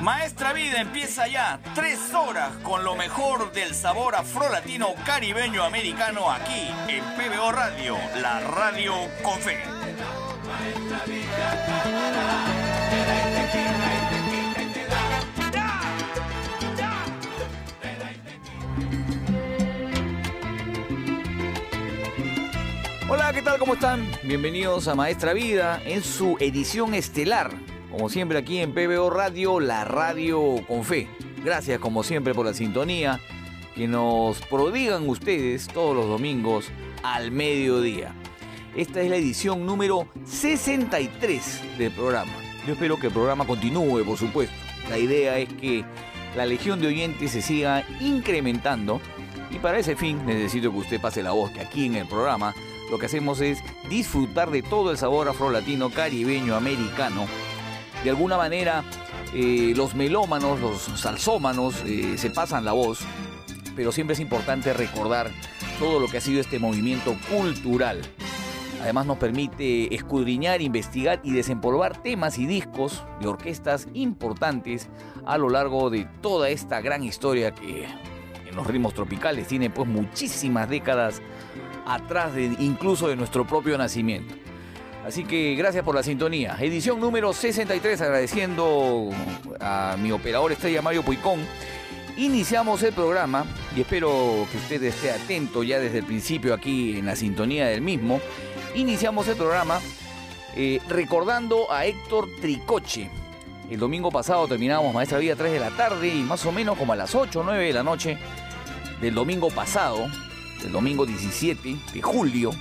Maestra Vida empieza ya, tres horas con lo mejor del sabor afrolatino caribeño americano aquí en PBO Radio, la radio con fe. Hola, ¿qué tal? ¿Cómo están? Bienvenidos a Maestra Vida en su edición estelar. Como siempre aquí en PBO Radio, la radio con fe. Gracias como siempre por la sintonía que nos prodigan ustedes todos los domingos al mediodía. Esta es la edición número 63 del programa. Yo espero que el programa continúe, por supuesto. La idea es que la legión de oyentes se siga incrementando y para ese fin necesito que usted pase la voz que aquí en el programa lo que hacemos es disfrutar de todo el sabor afrolatino, caribeño, americano. De alguna manera eh, los melómanos, los salsómanos eh, se pasan la voz, pero siempre es importante recordar todo lo que ha sido este movimiento cultural. Además nos permite escudriñar, investigar y desempolvar temas y discos de orquestas importantes a lo largo de toda esta gran historia que en los ritmos tropicales tiene pues muchísimas décadas atrás de incluso de nuestro propio nacimiento. Así que gracias por la sintonía. Edición número 63 agradeciendo a mi operador estrella Mario Puicón. Iniciamos el programa y espero que usted esté atento ya desde el principio aquí en la sintonía del mismo. Iniciamos el programa eh, recordando a Héctor Tricoche. El domingo pasado terminamos Maestra Vida 3 de la tarde y más o menos como a las 8 o 9 de la noche del domingo pasado, el domingo 17 de julio,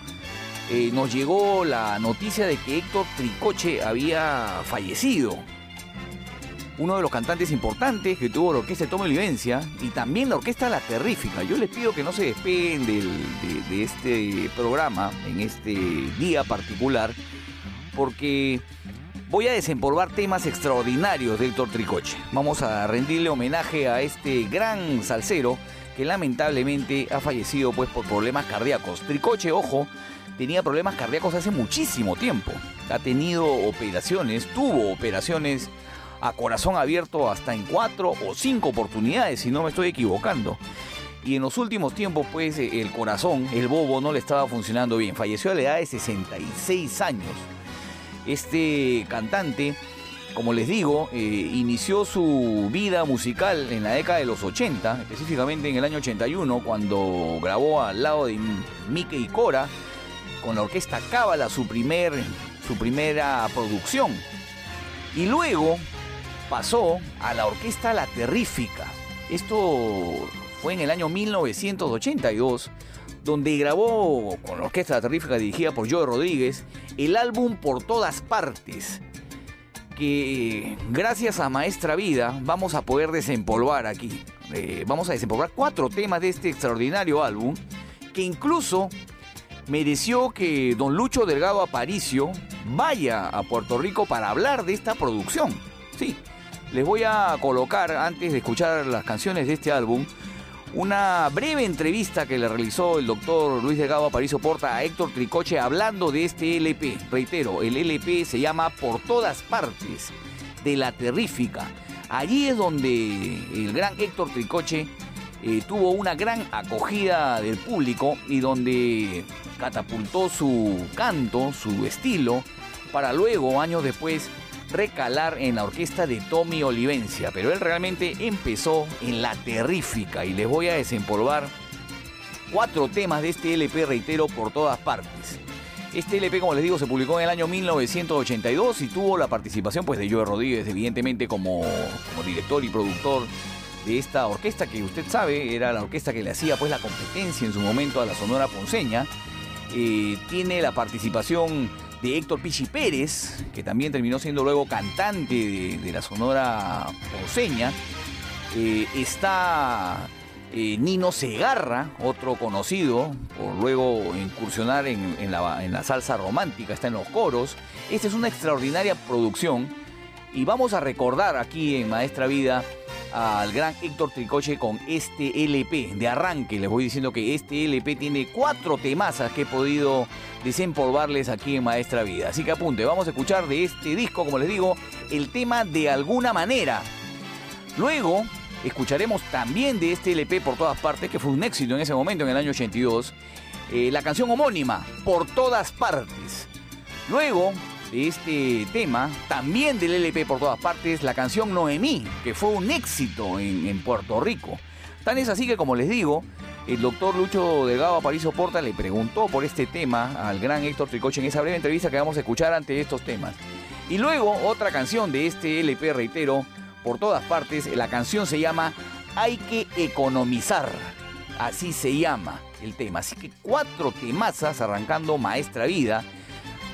eh, nos llegó la noticia de que Héctor Tricoche había fallecido. Uno de los cantantes importantes que tuvo la orquesta de Toma Olivencia y también la orquesta La Terrífica. Yo les pido que no se despeguen de, de este programa en este día particular porque voy a desempolvar temas extraordinarios de Héctor Tricoche. Vamos a rendirle homenaje a este gran salsero que lamentablemente ha fallecido pues por problemas cardíacos. Tricoche, ojo, tenía problemas cardíacos hace muchísimo tiempo. Ha tenido operaciones, tuvo operaciones a corazón abierto hasta en cuatro o cinco oportunidades, si no me estoy equivocando. Y en los últimos tiempos, pues, eh, el corazón, el bobo, no le estaba funcionando bien. Falleció a la edad de 66 años. Este cantante, como les digo, eh, inició su vida musical en la década de los 80, específicamente en el año 81, cuando grabó al lado de Mickey Cora con la orquesta Cábala su, primer, su primera producción. Y luego pasó a la orquesta La Terrífica. Esto fue en el año 1982, donde grabó con la orquesta La Terrífica dirigida por Joe Rodríguez el álbum Por todas partes, que gracias a Maestra Vida vamos a poder desempolvar aquí. Eh, vamos a desempolvar cuatro temas de este extraordinario álbum, que incluso mereció que don Lucho Delgado Aparicio vaya a Puerto Rico para hablar de esta producción. Sí, les voy a colocar, antes de escuchar las canciones de este álbum, una breve entrevista que le realizó el doctor Luis Delgado Aparicio Porta a Héctor Tricoche hablando de este LP. Reitero, el LP se llama Por todas partes, de la terrífica. Allí es donde el gran Héctor Tricoche eh, tuvo una gran acogida del público y donde catapultó su canto, su estilo, para luego, años después, recalar en la orquesta de Tommy Olivencia. Pero él realmente empezó en la terrífica y les voy a desempolvar cuatro temas de este LP, reitero, por todas partes. Este LP, como les digo, se publicó en el año 1982 y tuvo la participación pues, de Joe Rodríguez, evidentemente como, como director y productor de esta orquesta que usted sabe era la orquesta que le hacía pues la competencia en su momento a la Sonora Ponceña. Eh, tiene la participación de Héctor Pichi Pérez, que también terminó siendo luego cantante de, la Sonora Ponceña. Eh, está eh, Nino Segarra, otro conocido, por luego incursionar en, la, en la salsa romántica, está en los coros. Esta es una extraordinaria producción y vamos a recordar aquí en Maestra Vida al gran Héctor Tricoche con este LP. De arranque les voy diciendo que este LP tiene cuatro temazas que he podido desempolvarles aquí en Maestra Vida. Así que apunte, vamos a escuchar de este disco, como les digo, el tema de alguna manera. Luego escucharemos también de este LP por todas partes, que fue un éxito en ese momento, en el año 82, eh, la canción homónima, Por todas partes. Luego de este tema, también del LP por todas partes, la canción Noemí, que fue un éxito en, Puerto Rico. Tan es así que, como les digo, el doctor Lucho Delgado Aparicio Porta le preguntó por este tema al gran Héctor Tricoche en esa breve entrevista que vamos a escuchar ante estos temas. Y luego otra canción de este LP, reitero, por todas partes, la canción se llama Hay que economizar. Así se llama el tema. Así que cuatro temazas arrancando Maestra Vida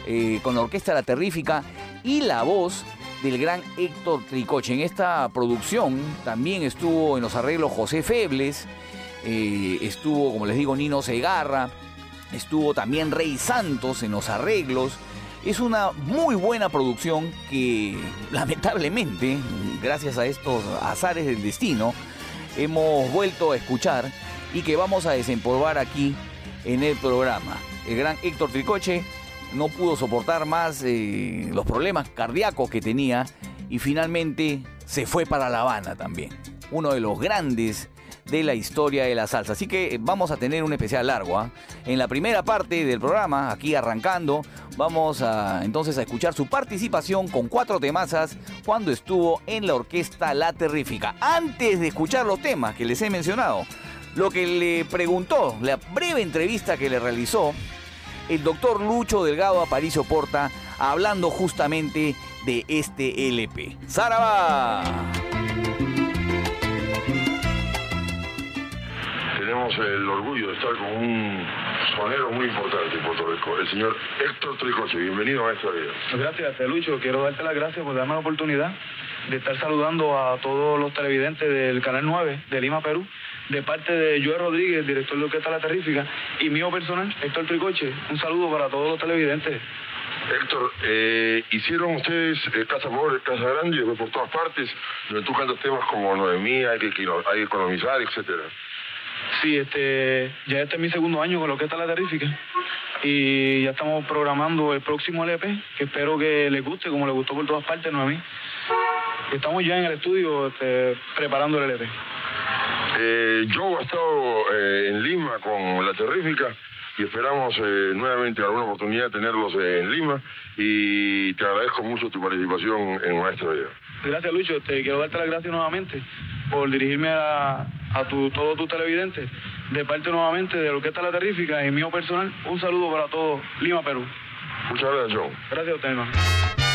eh, con la orquesta La Terrífica y la voz del gran Héctor Tricoche. En esta producción también estuvo en los arreglos José Febles, eh, estuvo, como les digo, Nino Segarra, estuvo también Rey Santos en los arreglos. Es una muy buena producción que lamentablemente, gracias a estos azares del destino, hemos vuelto a escuchar y que vamos a desempolvar aquí en el programa. El gran Héctor Tricoche no pudo soportar más eh, los problemas cardíacos que tenía y finalmente se fue para La Habana también. Uno de los grandes de la historia de la salsa. Así que vamos a tener un especial largo. ¿ah? En la primera parte del programa, aquí arrancando, vamos a entonces a escuchar su participación con cuatro temazas cuando estuvo en la orquesta La Terrífica. Antes de escuchar los temas que les he mencionado, lo que le preguntó, la breve entrevista que le realizó el doctor Lucho Delgado Aparicio Porta hablando justamente de este LP. ¡Zaraba! Tenemos el orgullo de estar con un sonero muy importante en Puerto Rico, el señor Héctor Tricoche. Bienvenido a esta vida. Gracias, Lucho. Quiero darte las gracias por darme la oportunidad de estar saludando a todos los televidentes del Canal 9 de Lima, Perú de parte de Joe Rodríguez, director de Orquesta La Terrífica, y mío personal, Héctor Tricoche. Un saludo para todos los televidentes. Héctor, eh, hicieron ustedes eh, Casa Pobre, Casa Grande, por todas partes, donde tú cantas temas como Noemí, hay que, hay que economizar, etcétera. Sí, este, ya este es mi segundo año con la Orquesta La Terrífica y ya estamos programando el próximo LP, que espero que les guste, como les gustó por todas partes, Noemí. Estamos ya en el estudio este, preparando el LP. Eh, Joe ha estado eh, en Lima con la terrífica y esperamos eh, nuevamente alguna oportunidad de tenerlos en Lima y te agradezco mucho tu participación en Maestro Vida. Gracias Lucho, te quiero darte las gracias nuevamente por dirigirme a, a tu, todos tus televidentes. De parte nuevamente de lo que está la terrífica y mío personal, un saludo para todos Lima, Perú. Muchas gracias, Joe. Gracias a usted,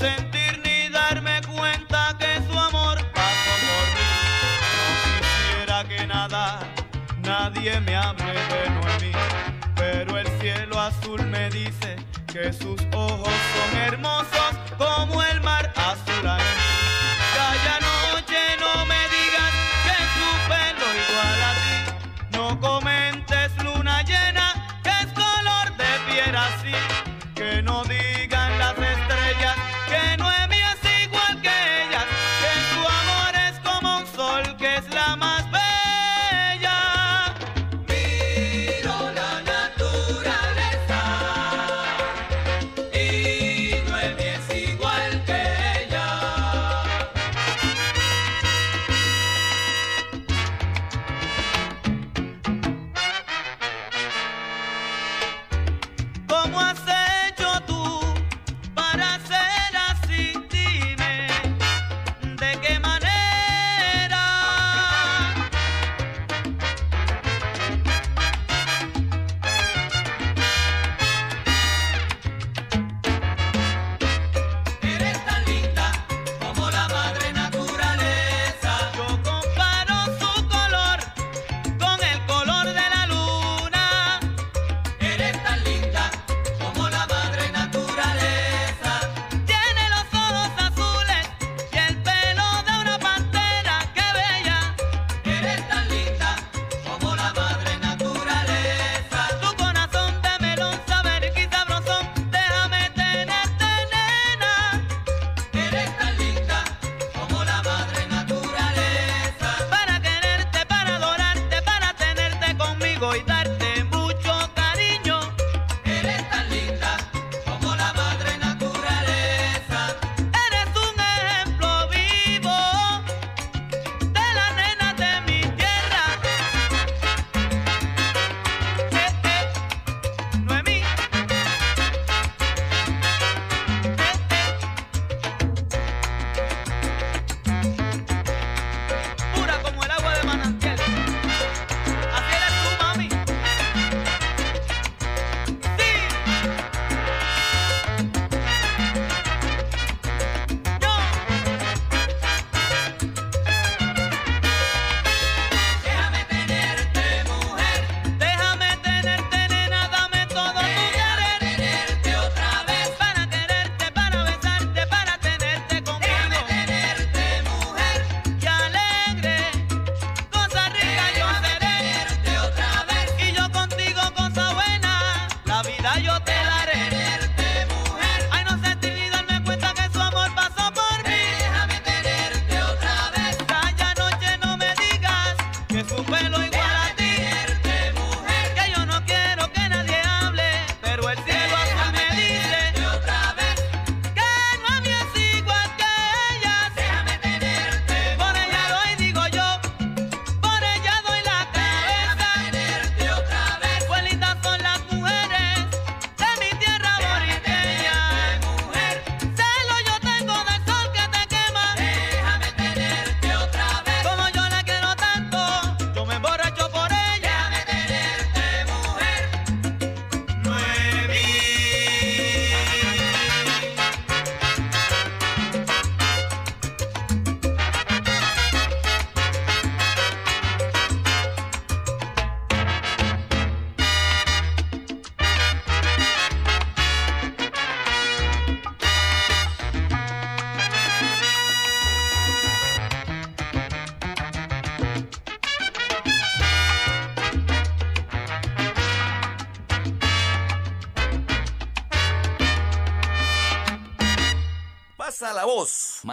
Sentir ni darme cuenta que su amor pasó por mí. No quisiera que nada, nadie me hable de Noemí. Pero el cielo azul me dice que sus ojos son hermosos como el mar azul.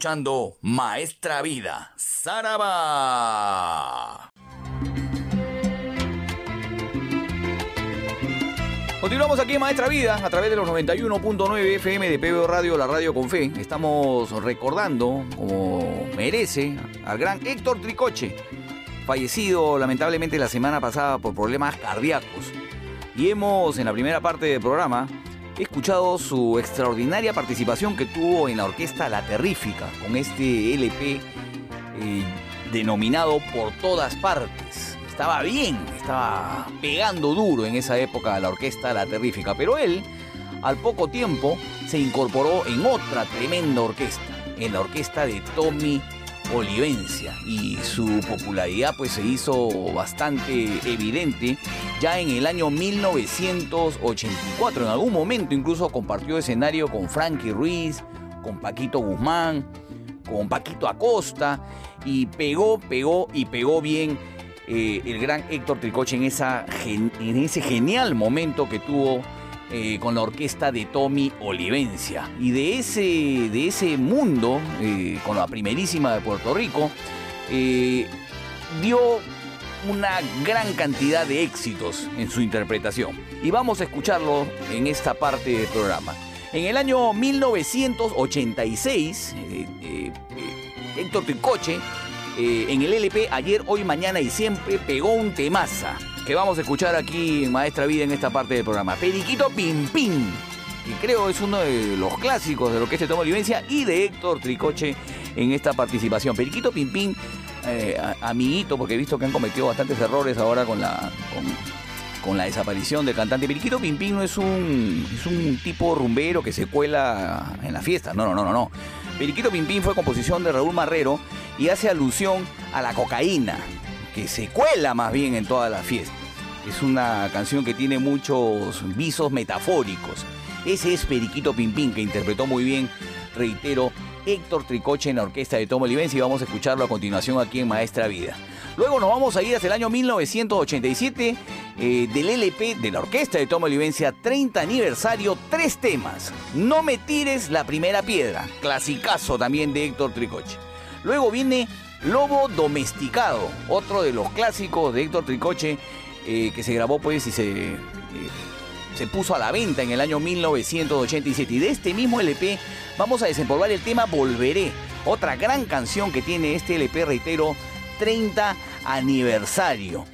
escuchando Maestra Vida, Saraba. Continuamos aquí en Maestra Vida a través de los 91.9 FM de PBO Radio, la radio con fe. Estamos recordando, como merece, al gran Héctor Tricoche, fallecido lamentablemente la semana pasada por problemas cardíacos. Y hemos, en la primera parte del programa, escuchado su extraordinaria participación que tuvo en la orquesta La Terrífica, con este LP eh, denominado Por todas partes. Estaba bien, estaba pegando duro en esa época la orquesta La Terrífica, pero él al poco tiempo se incorporó en otra tremenda orquesta, en la orquesta de Tommy Olivencia y su popularidad pues se hizo bastante evidente ya en el año 1984. En algún momento incluso compartió escenario con Frankie Ruiz, con Paquito Guzmán, con Paquito Acosta y pegó, pegó y pegó bien eh, el gran Héctor Tricoche en, ese genial momento que tuvo eh, con la orquesta de Tommy Olivencia. Y de ese, de ese mundo, eh, con la primerísima de Puerto Rico, dio una gran cantidad de éxitos en su interpretación. Y vamos a escucharlo en esta parte del programa. En el año 1986, Héctor Tricoche eh, en el LP Ayer, Hoy, Mañana y Siempre pegó un temaza que vamos a escuchar aquí en Maestra Vida en esta parte del programa. Periquito Pim Pim, que creo es uno de los clásicos de lo que es Tomo Vivencia y de Héctor Tricoche en esta participación. Periquito Pim Pim, eh, amiguito, porque he visto que han cometido bastantes errores ahora con la... Con, la desaparición del cantante. Periquito Pim no es un, es un tipo rumbero que se cuela en la fiesta. No, no, no, no, no. Periquito Pimpín fue composición de Raúl Marrero y hace alusión a la cocaína, que se cuela más bien en todas las fiestas. Es una canción que tiene muchos visos metafóricos. Ese es Periquito Pimpín, que interpretó muy bien, reitero, Héctor Tricoche en la orquesta de Tomo Livenzi y vamos a escucharlo a continuación aquí en Maestra Vida. Luego nos vamos a ir hasta el año 1987 eh, del LP de la orquesta de Tomo Olivencia, 30 aniversario, tres temas. No me tires la primera piedra, clasicazo también de Héctor Tricoche. Luego viene Lobo Domesticado, otro de los clásicos de Héctor Tricoche eh, que se grabó pues y se, eh, se puso a la venta en el año 1987. Y de este mismo LP vamos a desempolvar el tema Volveré, otra gran canción que tiene este LP, reitero, 30 aniversario.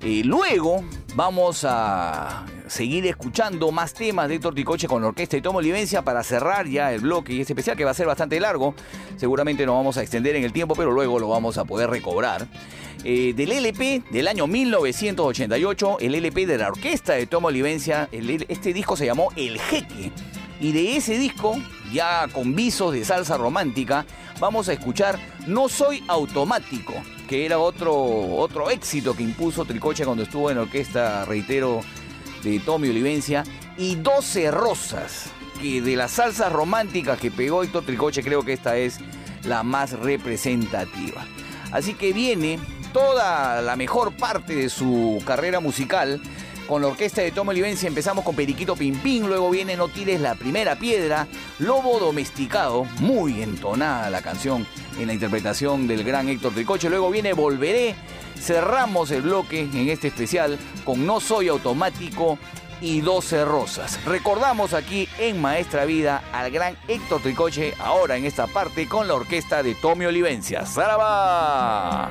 Y luego vamos a seguir escuchando más temas de Héctor Ticoche con orquesta y Tomo Livencia para cerrar ya el bloque y este especial que va a ser bastante largo. Seguramente nos vamos a extender en el tiempo, pero luego lo vamos a poder recobrar. Eh, del LP del año 1988, el LP de la orquesta de Tomo Livencia, este disco se llamó El Jeque. Y de ese disco, ya con visos de salsa romántica, vamos a escuchar No Soy Automático, que era otro, otro éxito que impuso Tricoche cuando estuvo en orquesta, reitero, de Tommy Olivencia, y 12 Rosas, que de las salsas románticas que pegó Héctor Tricoche creo que esta es la más representativa. Así que viene toda la mejor parte de su carrera musical con la orquesta de Tomo Olivencia empezamos con Periquito Pimpín, luego viene No tires la primera piedra, Lobo domesticado, muy entonada la canción en la interpretación del gran Héctor Tricoche, luego viene Volveré, cerramos el bloque en este especial con No soy automático y 12 rosas. Recordamos aquí en Maestra Vida al gran Héctor Tricoche, ahora en esta parte con la orquesta de Tommy Olivencia. ¡Zaraba!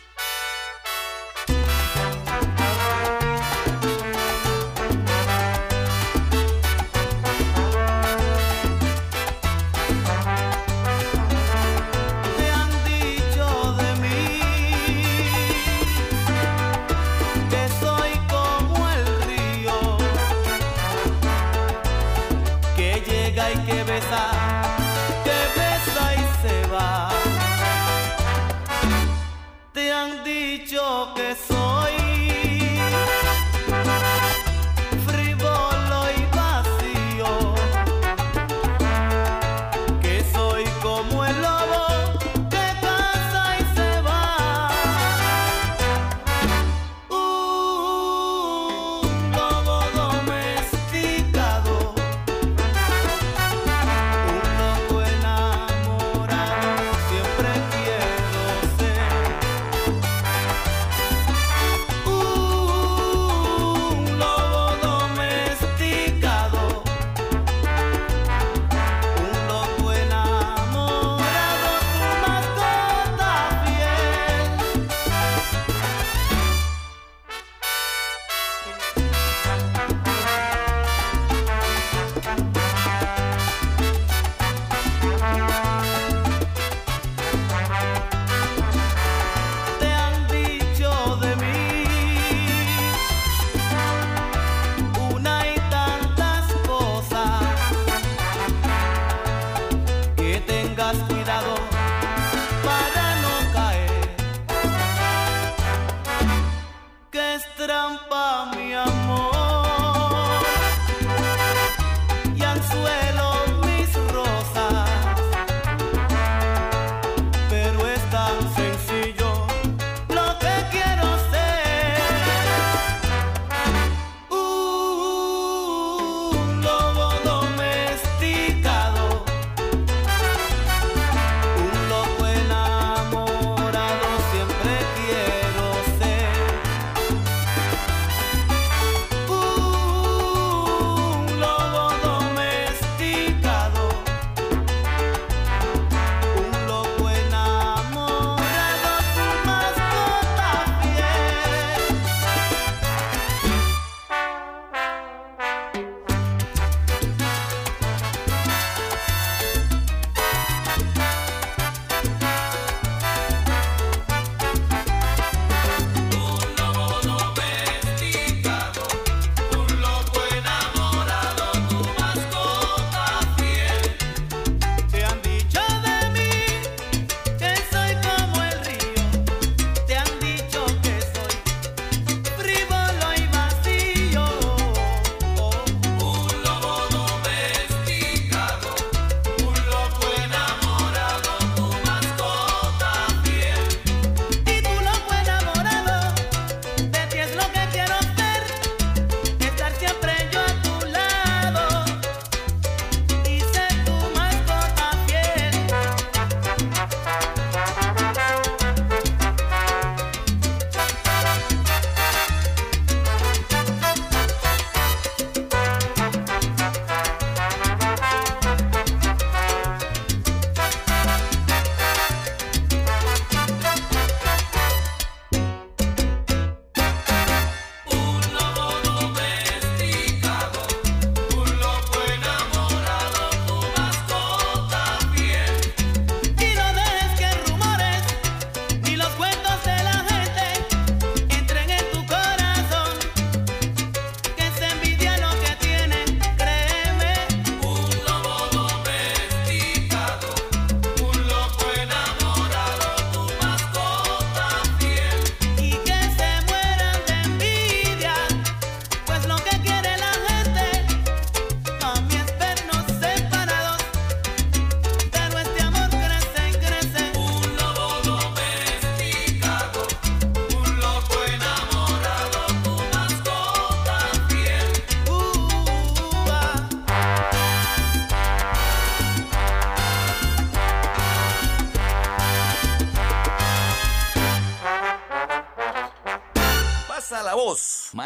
pa' mi amor.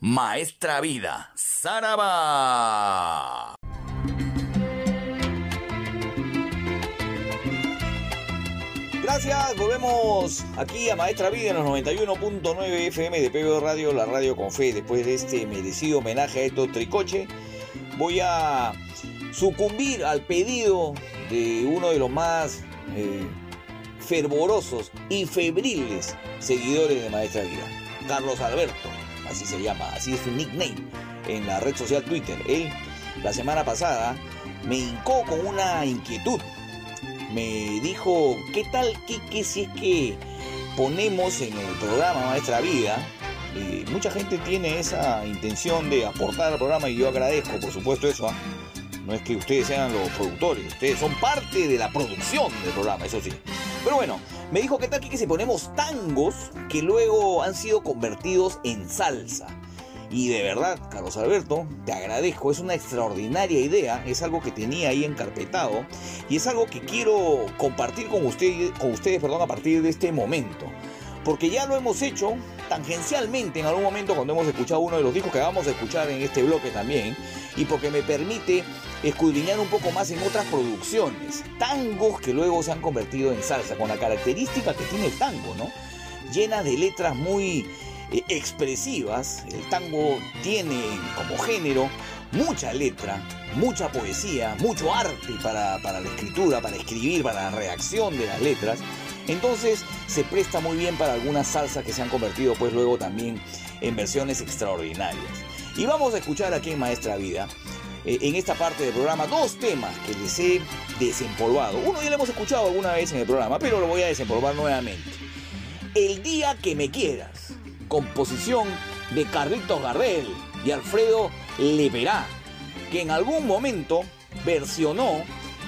Maestra Vida, Saraba. Gracias, volvemos aquí a Maestra Vida en los 91.9 FM de PBO Radio, la radio con fe. Después de este merecido homenaje a Héctor Tricoche, voy a sucumbir al pedido de uno de los más eh, fervorosos y febriles seguidores de Maestra Vida, Carlos Alberto, así se llama, así es su nickname en la red social Twitter. Él, la semana pasada, me hincó con una inquietud me dijo, ¿qué tal, qué si es que ponemos en el programa Maestra Vida? Mucha gente tiene esa intención de aportar al programa y yo agradezco, por supuesto, eso. ¿ah? No es que ustedes sean los productores, ustedes son parte de la producción del programa, eso sí. Pero bueno, me dijo, ¿qué tal que si ponemos tangos que luego han sido convertidos en salsa? Y de verdad, Carlos Alberto, te agradezco, es una extraordinaria idea, es algo que tenía ahí encarpetado y es algo que quiero compartir con, ustedes, con ustedes perdón, a partir de este momento. Porque ya lo hemos hecho tangencialmente en algún momento cuando hemos escuchado uno de los discos que vamos a escuchar en este bloque también y porque me permite escudriñar un poco más en otras producciones, tangos que luego se han convertido en salsa, con la característica que tiene el tango, ¿no? Llena de letras muy eh, expresivas. El tango tiene como género mucha letra, mucha poesía, mucho arte para, para, la escritura, para escribir, para la reacción de las letras. Entonces se presta muy bien para algunas salsas que se han convertido pues luego también en versiones extraordinarias. Y vamos a escuchar aquí en Maestra Vida, eh, en esta parte del programa, dos temas que les he desempolvado. Uno ya lo hemos escuchado alguna vez en el programa, pero lo voy a desempolvar nuevamente. El día que me quieras composición de Carlitos Gardel y Alfredo Leverá, que en algún momento versionó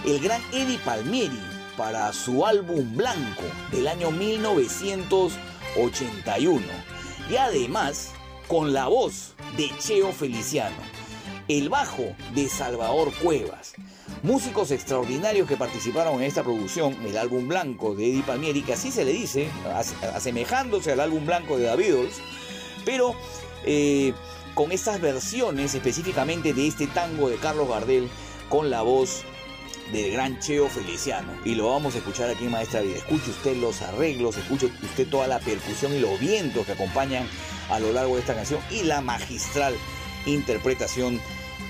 el gran Eddie Palmieri para su álbum Blanco del año 1981 y además con la voz de Cheo Feliciano, el bajo de Salvador Cuevas, músicos extraordinarios que participaron en esta producción, el álbum blanco de Eddie Palmieri, que así se le dice, asemejándose al álbum blanco de The Beatles, pero eh, con estas versiones específicamente de este tango de Carlos Gardel con la voz del gran Cheo Feliciano. Y lo vamos a escuchar aquí Maestra Vida. Escuche usted los arreglos, escuche usted toda la percusión y los vientos que acompañan a lo largo de esta canción y la magistral interpretación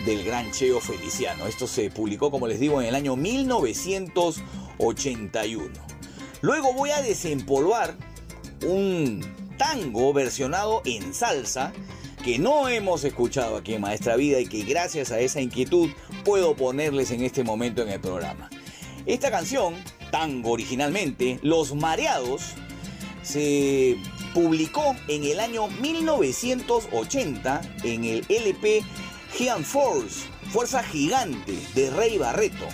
del gran Cheo Feliciano. Esto se publicó, como les digo, en el año 1981. Luego voy a desempolvar un tango versionado en salsa que no hemos escuchado aquí en Maestra Vida y que gracias a esa inquietud puedo ponerles en este momento en el programa. Esta canción, tango originalmente, Los Mareados, se publicó en el año 1980 en el LP Giant Force, Fuerza Gigante de Rey Barreto,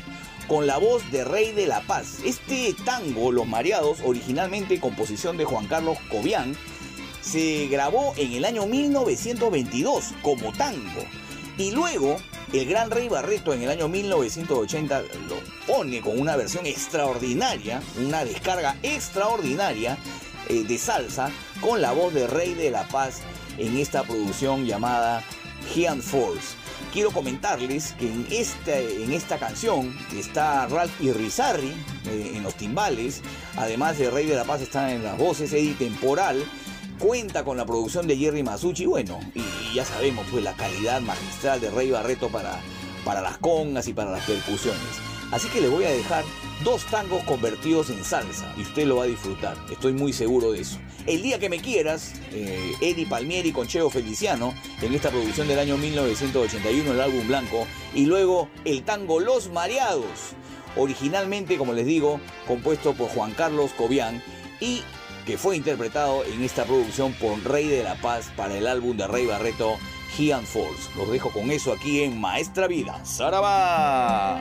con la voz de Rey de la Paz. Este tango, Los Mareados, originalmente composición de Juan Carlos Cobian, se grabó en el año 1922 como tango. Y luego el gran Rey Barreto en el año 1980 lo pone con una versión extraordinaria, una descarga extraordinaria eh, de salsa con la voz de Rey de la Paz en esta producción llamada Giant Force. Quiero comentarles que en esta, en esta canción está Ralph Irizarry eh, en los timbales, además de Rey de la Paz están en las voces, Eddie Temporal, cuenta con la producción de Jerry Masucci, bueno, y, ya sabemos pues la calidad magistral de Rey Barreto para, para las congas y para las percusiones. Así que le voy a dejar dos tangos convertidos en salsa y usted lo va a disfrutar, estoy muy seguro de eso. El día que me quieras, eh, Eddie Palmieri con Cheo Feliciano en esta producción del año 1981, el álbum blanco, y luego el tango Los Mareados, originalmente, como les digo, compuesto por Juan Carlos Cobian y que fue interpretado en esta producción por Rey de la Paz para el álbum de Rey Barreto Giant Force. Los dejo con eso aquí en Maestra Vida. ¡Saraba!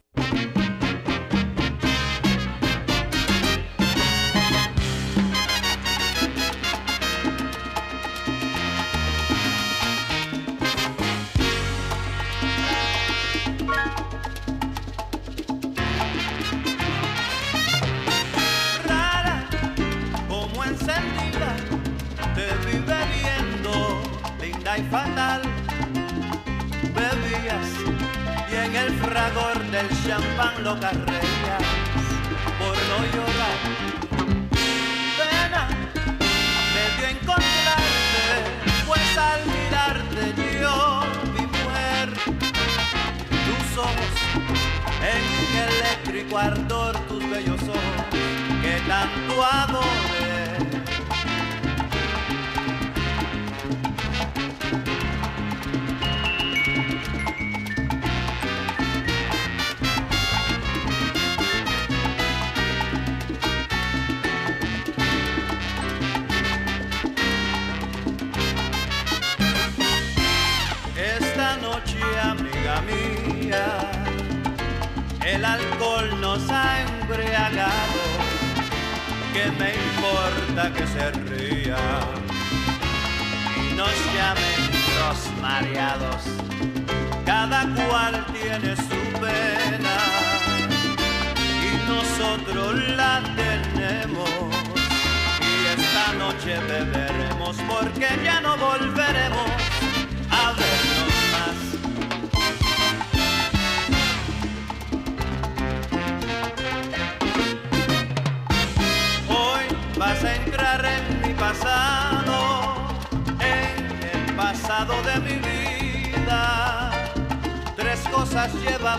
Cosas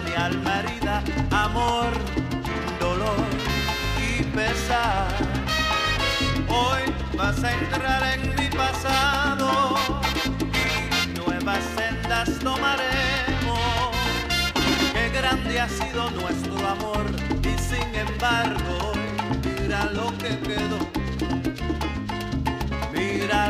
mi alma herida, amor, dolor y pesar. Hoy vas a entrar en mi pasado y nuevas sendas tomaremos. Qué grande ha sido nuestro amor y sin embargo, mira lo que quedó. Mira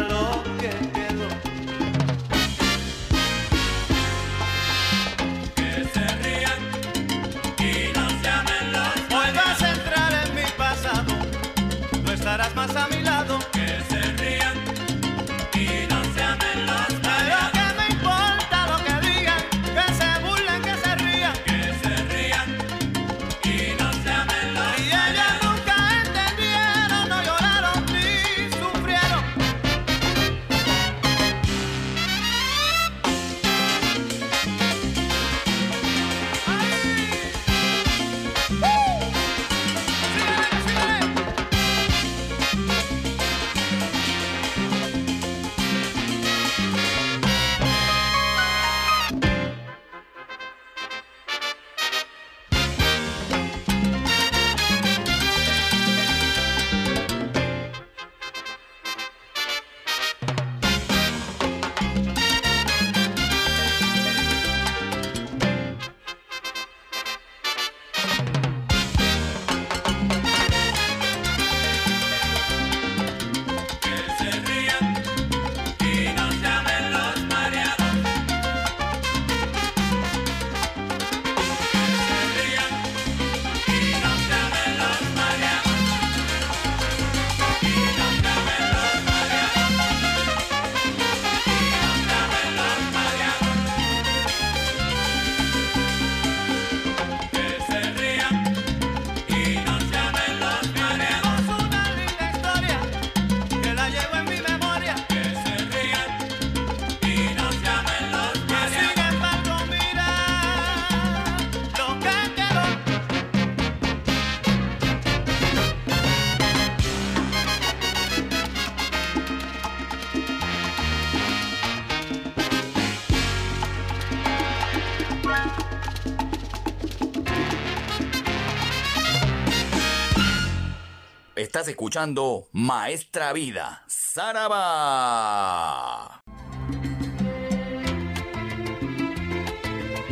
Estás escuchando Maestra Vida, Saraba.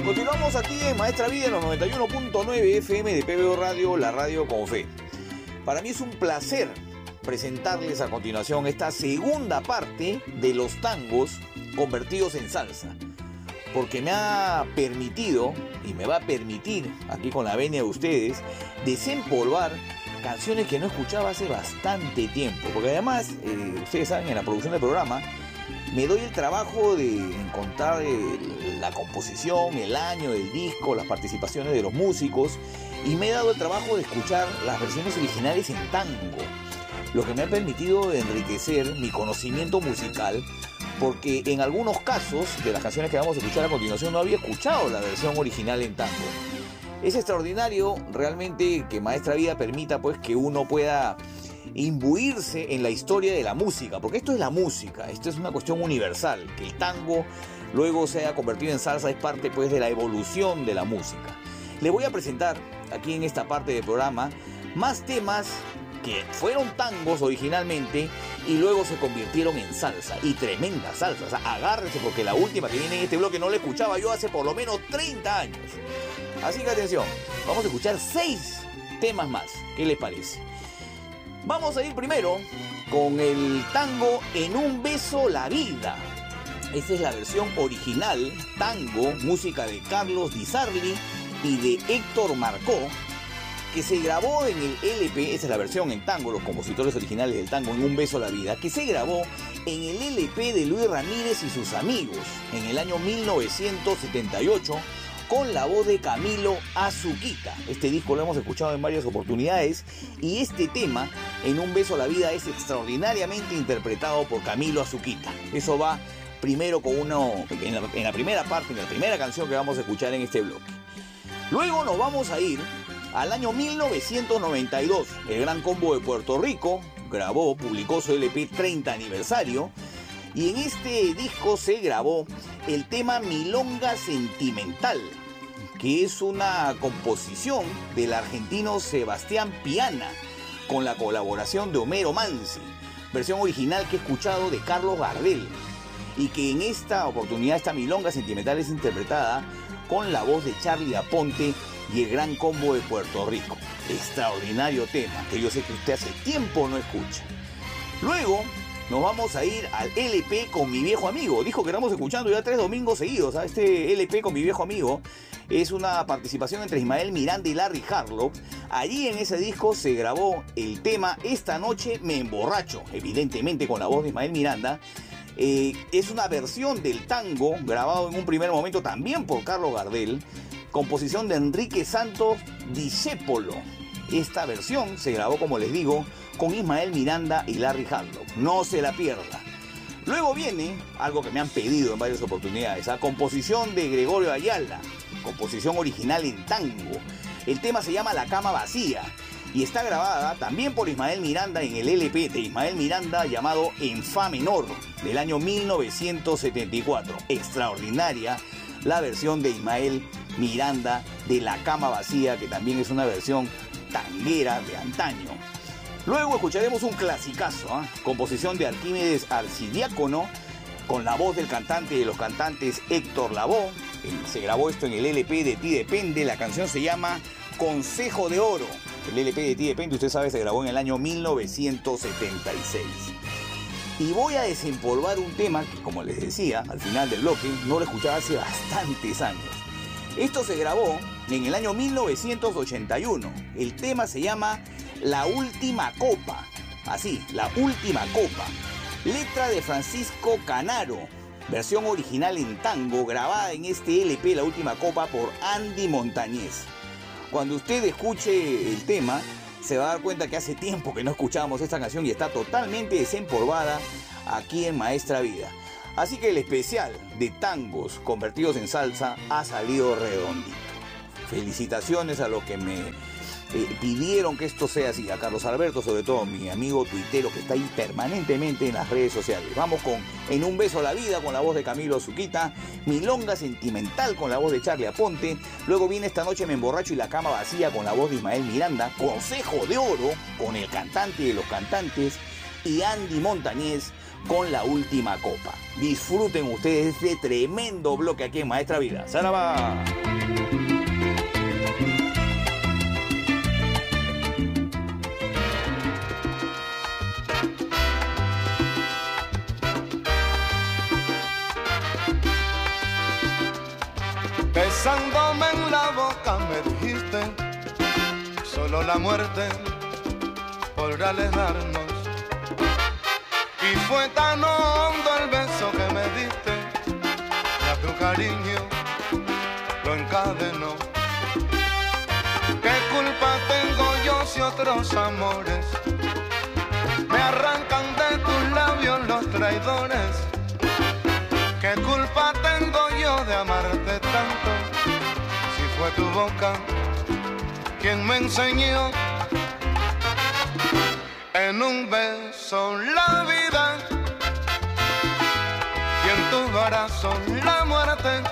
Continuamos aquí en Maestra Vida en los 91.9 FM de PBO Radio, la radio con fe. Para mí es un placer presentarles a continuación esta segunda parte de los tangos convertidos en salsa. Porque me ha permitido, y me va a permitir, aquí con la venia de ustedes, desempolvar canciones que no escuchaba hace bastante tiempo. Porque además, eh, ustedes saben, en la producción del programa, me doy el trabajo de encontrar el- la composición, el año del disco, las participaciones de los músicos y me he dado el trabajo de escuchar las versiones originales en tango, lo que me ha permitido enriquecer mi conocimiento musical porque en algunos casos de las canciones que vamos a escuchar a continuación no había escuchado la versión original en tango. Es extraordinario realmente que Maestra Vida permita pues que uno pueda imbuirse en la historia de la música, porque esto es la música, esto es una cuestión universal, que el tango luego se haya convertido en salsa es parte pues de la evolución de la música. Le voy a presentar aquí en esta parte del programa más temas que fueron tangos originalmente y luego se convirtieron en salsa y tremenda salsa. O sea, agárrese porque la última que viene en este bloque no la escuchaba yo hace por lo menos 30 años. Así que atención, vamos a escuchar seis temas más. ¿Qué les parece? Vamos a ir primero con el tango En un beso la vida. Esta es la versión original, tango, música de Carlos Di Sarli y de Héctor Marcó, que se grabó en el LP, esa es la versión en tango, los compositores originales del tango En un beso la vida, que se grabó en el LP de Luis Ramírez y sus amigos en el año 1978 con la voz de Camilo Azuquita. Este disco lo hemos escuchado en varias oportunidades y este tema, En un beso a la vida, es extraordinariamente interpretado por Camilo Azuquita. Eso va primero con uno, en la, en la primera parte, en la primera canción que vamos a escuchar en este bloque. Luego nos vamos a ir al año 1992. El Gran Combo de Puerto Rico grabó, publicó su LP 30 aniversario y en este disco se grabó el tema Milonga Sentimental, que es una composición del argentino Sebastián Piana con la colaboración de Homero Mansi, versión original que he escuchado de Carlos Gardel y que en esta oportunidad esta Milonga Sentimental es interpretada con la voz de Charlie Aponte y el Gran Combo de Puerto Rico. Extraordinario tema que yo sé que usted hace tiempo no escucha. Luego nos vamos a ir al LP con mi viejo amigo. Dijo que estamos escuchando ya tres domingos seguidos. ¿ah? Este LP con mi viejo amigo es una participación entre Ismael Miranda y Larry Harlow. Allí en ese disco se grabó el tema Esta noche me emborracho, evidentemente con la voz de Ismael Miranda. Eh, es una versión del tango grabado en un primer momento también por Carlos Gardel, composición de Enrique Santos Discépolo. Esta versión se grabó, como les digo, con Ismael Miranda y Larry Harlow. No se la pierda. Luego viene algo que me han pedido en varias oportunidades, la composición de Gregorio Ayala, composición original en tango. El tema se llama La cama vacía y está grabada también por Ismael Miranda en el LP de Ismael Miranda llamado En Fa menor del año 1974. Extraordinaria la versión de Ismael Miranda de La cama vacía, que también es una versión tanguera de antaño. Luego escucharemos un clasicazo, ¿ah? composición de Arquímedes Arcidiácono, con la voz del cantante de los cantantes Héctor Lavoe. Se grabó esto en el LP de Ti Depende, la canción se llama Consejo de Oro. El LP de Ti Depende, usted sabe, se grabó en el año 1976. Y voy a desempolvar un tema que, como les decía, al final del bloque, no lo escuchaba hace bastantes años. Esto se grabó en el año 1981. El tema se llama La Última Copa. Así, La Última Copa. Letra de Francisco Canaro. Versión original en tango grabada en este LP La Última Copa por Andy Montañez. Cuando usted escuche el tema, se va a dar cuenta que hace tiempo que no escuchábamos esta canción y está totalmente desempolvada aquí en Maestra Vida. Así que el especial de tangos convertidos en salsa ha salido redondito. Felicitaciones a los que me eh, pidieron que esto sea así. A Carlos Alberto, sobre todo, mi amigo tuitero que está ahí permanentemente en las redes sociales. Vamos con En un beso a la vida con la voz de Camilo Zuquita, Milonga Sentimental con la voz de Charlie Aponte. Luego viene Esta noche me emborracho y la cama vacía con la voz de Ismael Miranda. Consejo de Oro con el cantante de los cantantes. Y Andy Montañez con la última copa. Disfruten ustedes este tremendo bloque aquí en Maestra Vida. ¡Saraba! Besándome en la boca me dijiste, solo la muerte podrá alejarnos. Y fue tan hondo el beso que me diste, que a tu cariño lo encadenó. ¿Qué culpa tengo yo si otros amores me arrancan de tus labios los traidores? ¿Qué culpa tengo yo de amarte tu boca quien me enseñó en un beso la vida y en tu corazón la muerte.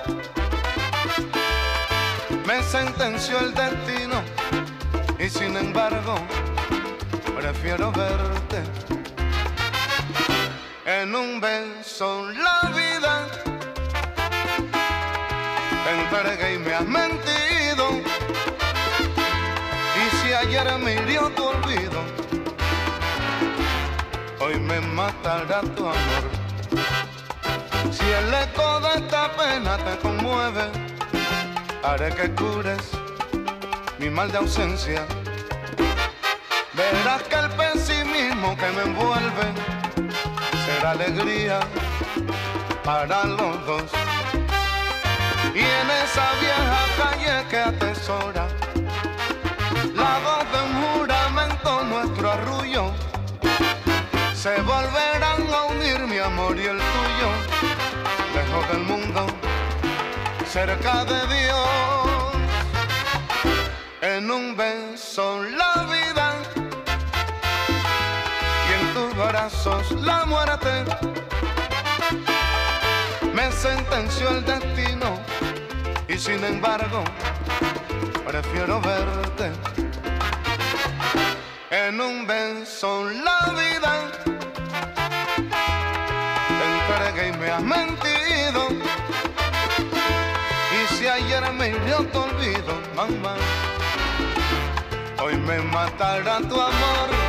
Me sentenció el destino y sin embargo prefiero verte en un beso la vida. Te entregué y me has. Ayer me hirió tu olvido, hoy me matará tu amor. Si el eco de esta pena te conmueve, haré que cures mi mal de ausencia. Verás que el pesimismo que me envuelve será alegría para los dos. Y en esa vieja calle que atesora se volverán a unir mi amor y el tuyo, lejos del mundo, cerca de Dios. En un beso la vida y en tus brazos la muerte. Me sentenció el destino y sin embargo prefiero verte. En un beso la vida y me has mentido. Y si ayer me hirió tu olvido, mamá, hoy me matará tu amor.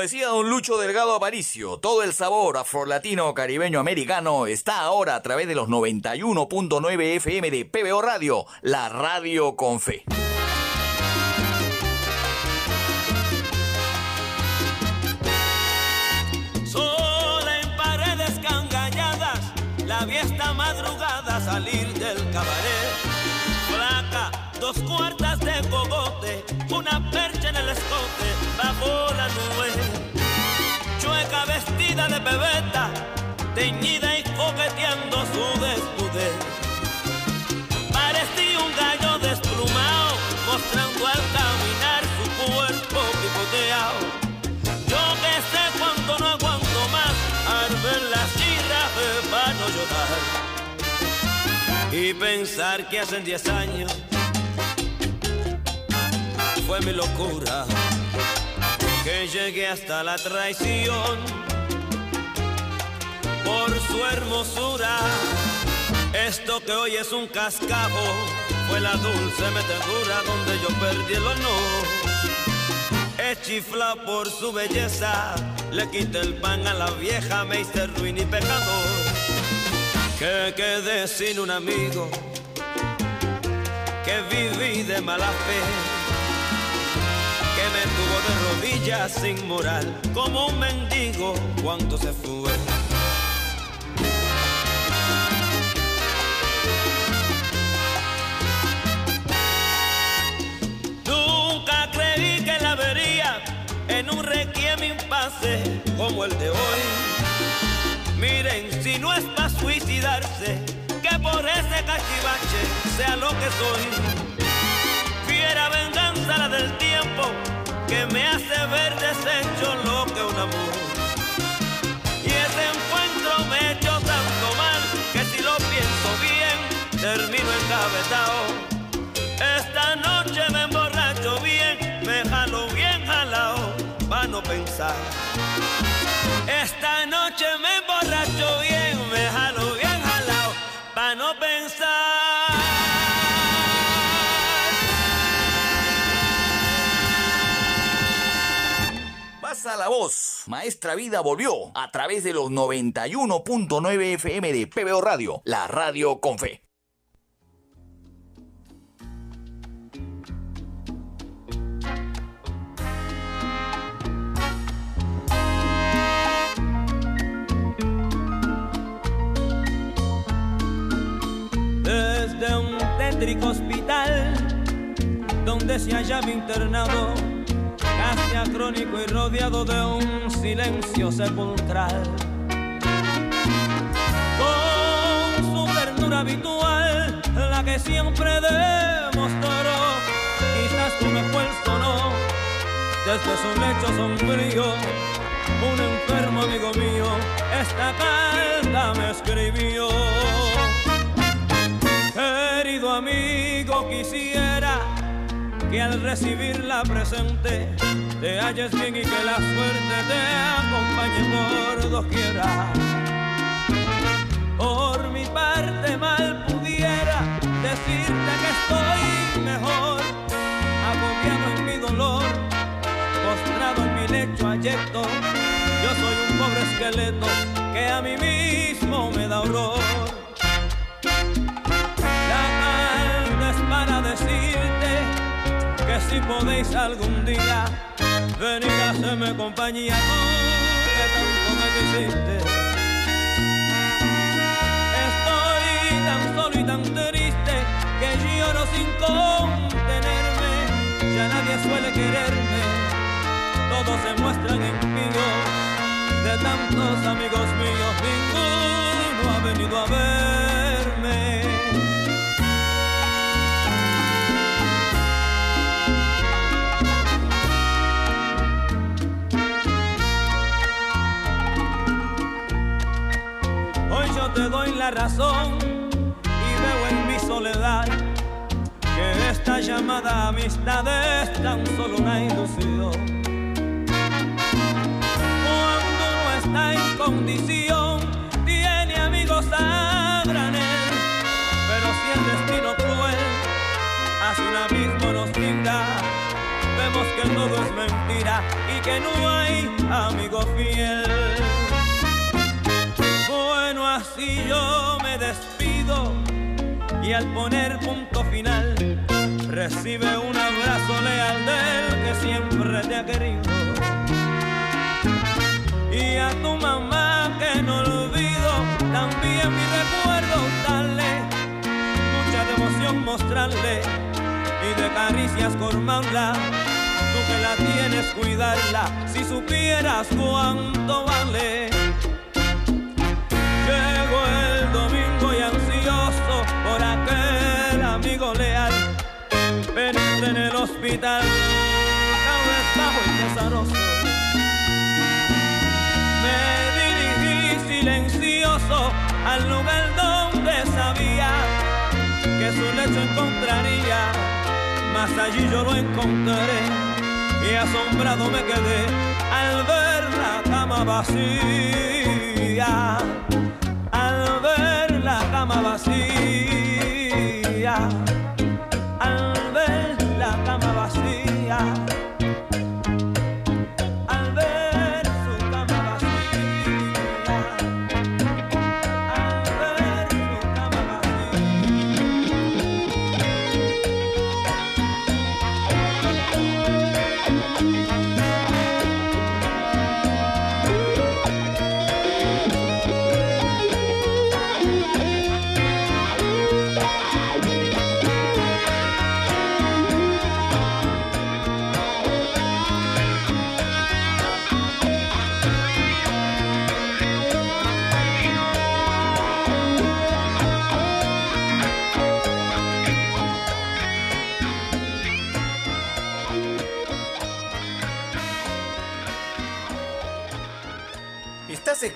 Decía don Lucho Delgado Aparicio, todo el sabor afrolatino caribeño americano está ahora a través de los 91.9 FM de PBO Radio, la radio con fe. Sola en paredes cangalladas, la vi esta madrugada salir del cabaret. Flaca, dos cuartas de cogote, una percha en el escote, bajo la nube. De pebeta, teñida y coqueteando su desnudez. Parecía un gallo desplumado, mostrando al caminar su cuerpo picoteado. Yo que sé cuando no aguanto más, arder las chirras para no llorar. Y pensar que hace 10 años fue mi locura, que llegué hasta la traición por su hermosura. Esto que hoy es un cascajo fue la dulce metedura donde yo perdí el honor. Es chifla por su belleza, le quité el pan a la vieja, me hice ruin y pecador. Que quedé sin un amigo, que viví de mala fe, que me tuvo de rodillas sin moral, como un mendigo cuando se fue. En un requiem impasse como el de hoy. Miren, si no es para suicidarse, que por ese cachivache sea lo que soy. Fiera venganza la del tiempo que me hace ver deshecho lo que un amor. Y ese encuentro me hecho tanto mal que si lo pienso bien, termino engavetado. Pensar. Esta noche me emborracho bien, me jalo bien jalao, pa' no pensar. Pasa la voz, Maestra Vida volvió a través de los 91.9 FM de PBO Radio, la radio con fe. Tétrico hospital donde se hallaba internado, casi acrónico y rodeado de un silencio sepulcral. Con su ternura habitual, la que siempre demostró, quizás tu mejor sonó desde su lecho sombrío. Un enfermo amigo mío, esta carta me escribió. Amigo, quisiera que al recibirla presente te halles bien y que la suerte te acompañe por doquiera. Por mi parte mal pudiera decirte que estoy mejor, agobiado en mi dolor, postrado en mi lecho ayecto. Yo soy un pobre esqueleto que a mí mismo me da horror. Para decirte que si podéis algún día venir a hacerme compañía que tanto me quisiste. Estoy tan solo y tan triste que lloro sin contenerme. Ya nadie suele quererme, todos se muestran impíos. De tantos amigos míos, ninguno ha venido a verme. Y veo en mi soledad que esta llamada amistad es tan solo una ilusión. Cuando uno está en condición, tiene amigos a granel, pero si el destino cruel hacia un abismo nos brinda, vemos que todo es mentira y que no hay amigo fiel. Así yo me despido y al poner punto final recibe un abrazo leal del que siempre te ha querido. Y a tu mamá que no olvido, también mi recuerdo darle mucha devoción mostrarle y de caricias colmarla. Tú que la tienes cuidarla, si supieras cuánto vale. Amigo leal. Penetré en el hospital, cabezbajo y pesaroso. Me dirigí silencioso al lugar donde sabía que su lecho encontraría. Mas allí yo lo encontré y asombrado me quedé al ver la cama vacía al ver la cama vacía,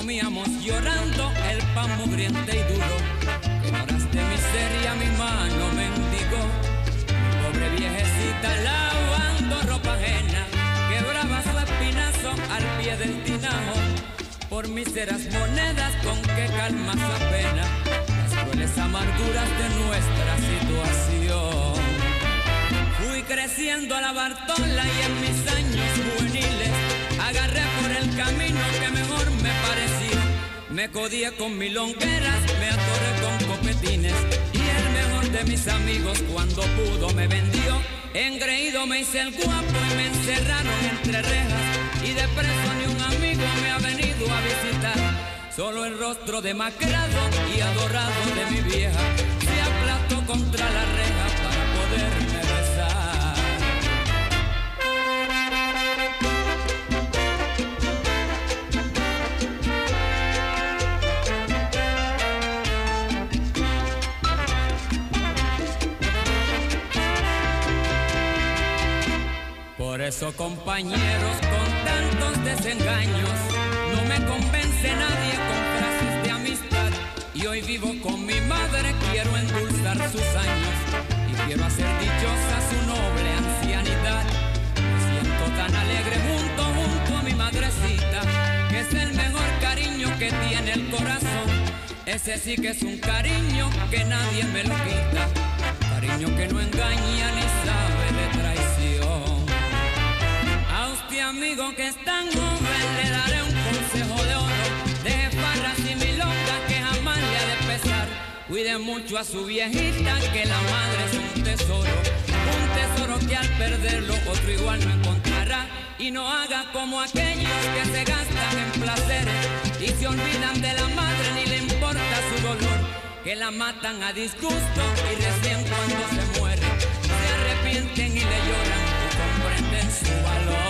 comíamos llorando el pan mugriente y duro. En horas de miseria mi mano mendigó. Mi pobre viejecita lavando ropa ajena, quebraba su espinazo al pie del tinajo. Por míseras monedas con que calma su pena, las crueles amarguras de nuestra situación. queriendo a la Bartola y en mis años juveniles agarré por el camino que me. Me codié con milongueras, me atoré con copetines y el mejor de mis amigos cuando pudo me vendió. Engreído me hice el guapo y me encerraron entre rejas y de preso ni un amigo me ha venido a visitar. Solo el rostro demacrado y adorado de mi vieja se aplastó contra la reja para poderme Por eso compañeros con tantos desengaños no me convence nadie con frases de amistad. Y hoy vivo con mi madre quiero endulzar sus años. Y quiero hacer dichosa su noble ancianidad. Me siento tan alegre junto junto a mi madrecita que es el mejor cariño que tiene el corazón. Ese sí que es un cariño que nadie me lo quita. Cariño que no engaña ni sabe de traición usted amigo que es tan joven le daré un consejo de oro Deje farras y milongas que jamás le ha de pesar. Cuide mucho a su viejita que la madre es un tesoro Un tesoro que al perderlo otro igual no encontrará. Y no haga como aquellos que se gastan en placeres Y se olvidan de la madre ni le importa su dolor Que la matan a disgusto y recién cuando se muere Se arrepienten y le lloran y comprenden su valor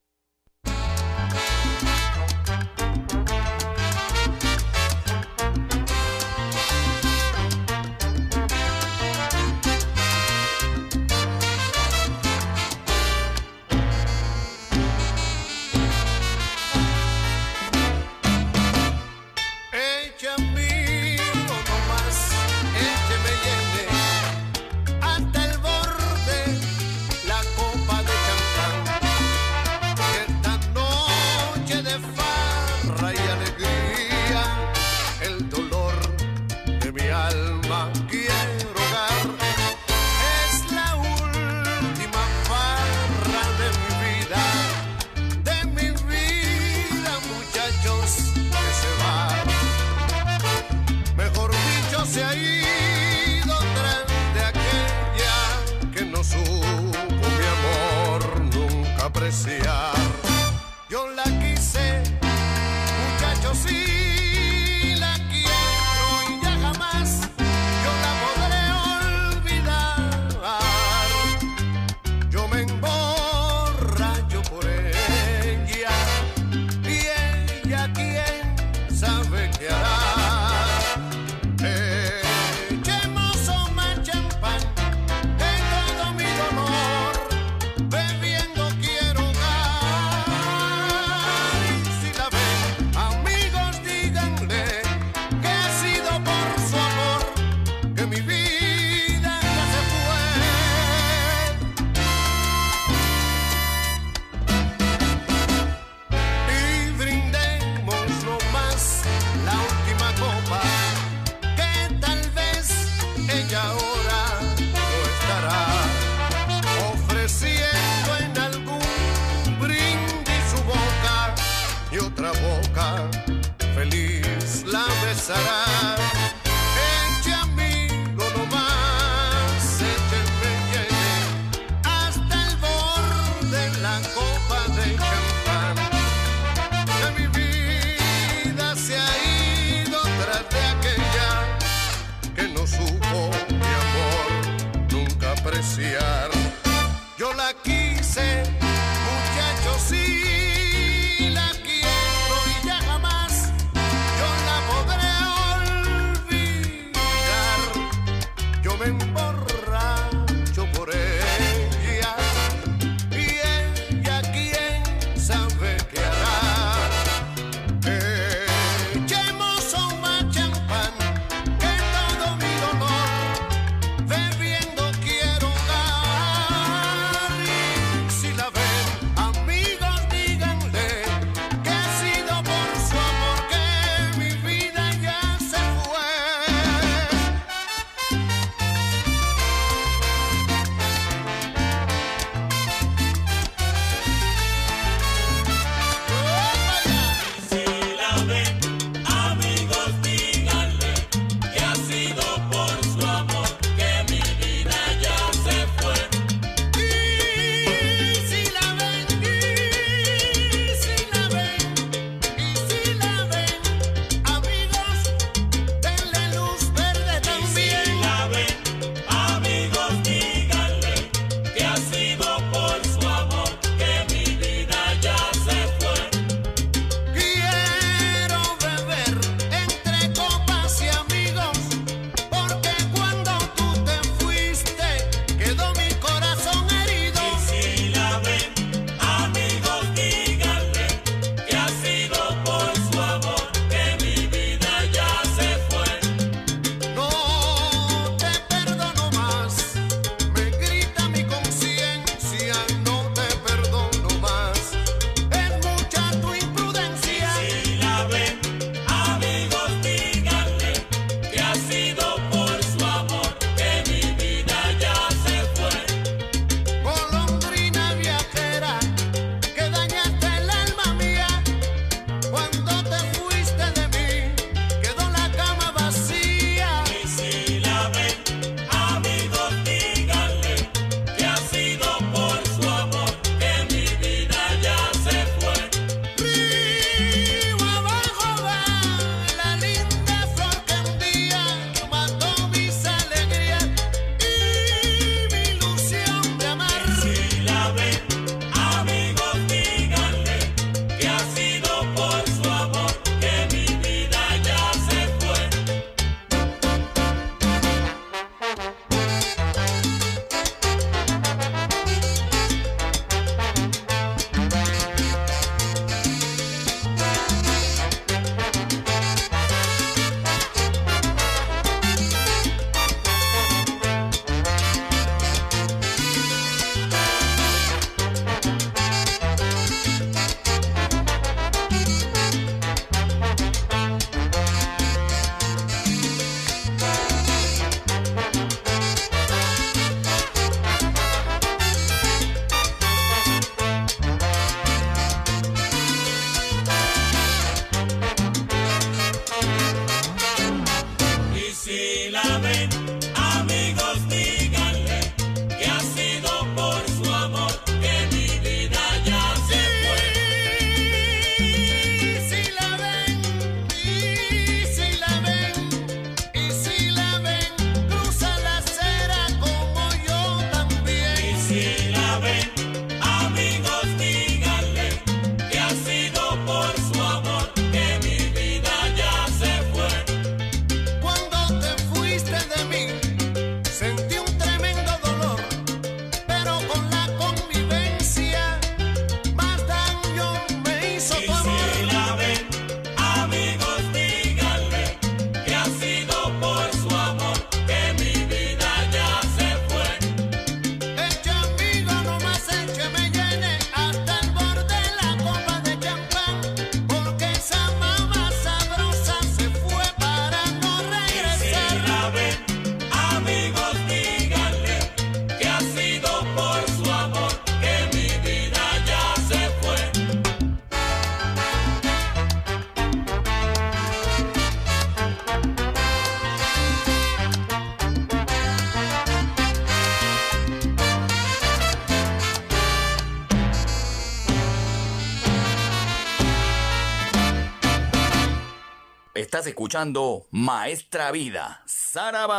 Estás escuchando Maestra Vida, Saraba.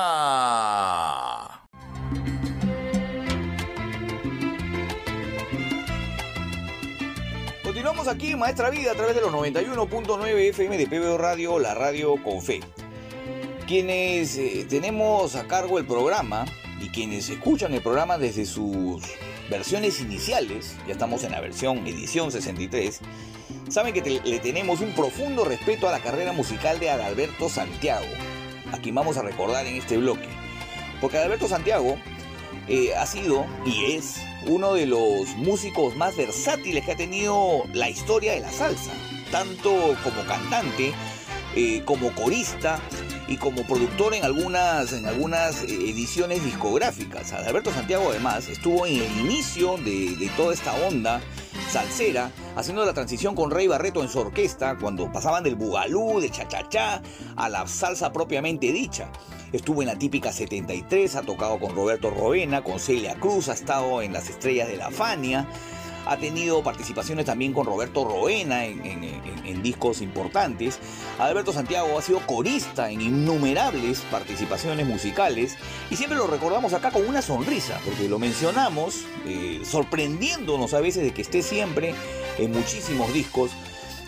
Continuamos aquí Maestra Vida a través de los 91.9 FM de PBO Radio, la radio con fe. Quienes eh, tenemos a cargo el programa y quienes escuchan el programa desde sus versiones iniciales, ya estamos en la versión edición 63, saben que le tenemos un profundo respeto a la carrera musical de Adalberto Santiago, a quien vamos a recordar en este bloque. Porque Adalberto Santiago eh, ha sido y es uno de los músicos más versátiles que ha tenido la historia de la salsa, tanto como cantante, eh, como corista y como productor en algunas, en algunas eh, ediciones discográficas. Adalberto Santiago además estuvo en el inicio de, de toda esta onda salsera, haciendo la transición con Rey Barreto en su orquesta, cuando pasaban del bugalú, de cha-cha-cha, a la salsa propiamente dicha. Estuvo en la típica 73, ha tocado con Roberto Roena, con Celia Cruz, ha estado en las estrellas de la Fania, ha tenido participaciones también con Roberto Roena en, discos importantes. Alberto Santiago ha sido corista en innumerables participaciones musicales y siempre lo recordamos acá con una sonrisa, porque lo mencionamos eh, sorprendiéndonos a veces de que esté siempre en muchísimos discos.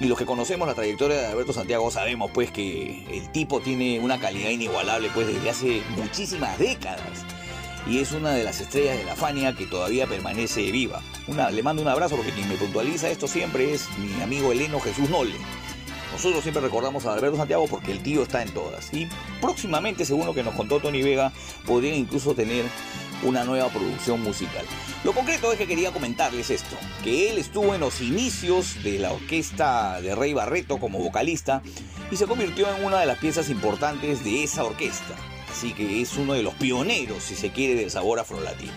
Y los que conocemos la trayectoria de Alberto Santiago sabemos pues que el tipo tiene una calidad inigualable pues desde hace muchísimas décadas y es una de las estrellas de la Fania que todavía permanece viva. Le mando un abrazo porque quien me puntualiza esto siempre es mi amigo Eleno Jesús Nole. Nosotros siempre recordamos a Alberto Santiago porque el tío está en todas. Y próximamente, según lo que nos contó Tony Vega, podrían incluso tener una nueva producción musical. Lo concreto es que quería comentarles esto, que él estuvo en los inicios de la orquesta de Rey Barreto como vocalista y se convirtió en una de las piezas importantes de esa orquesta. Así que es uno de los pioneros, si se quiere, del sabor afrolatino.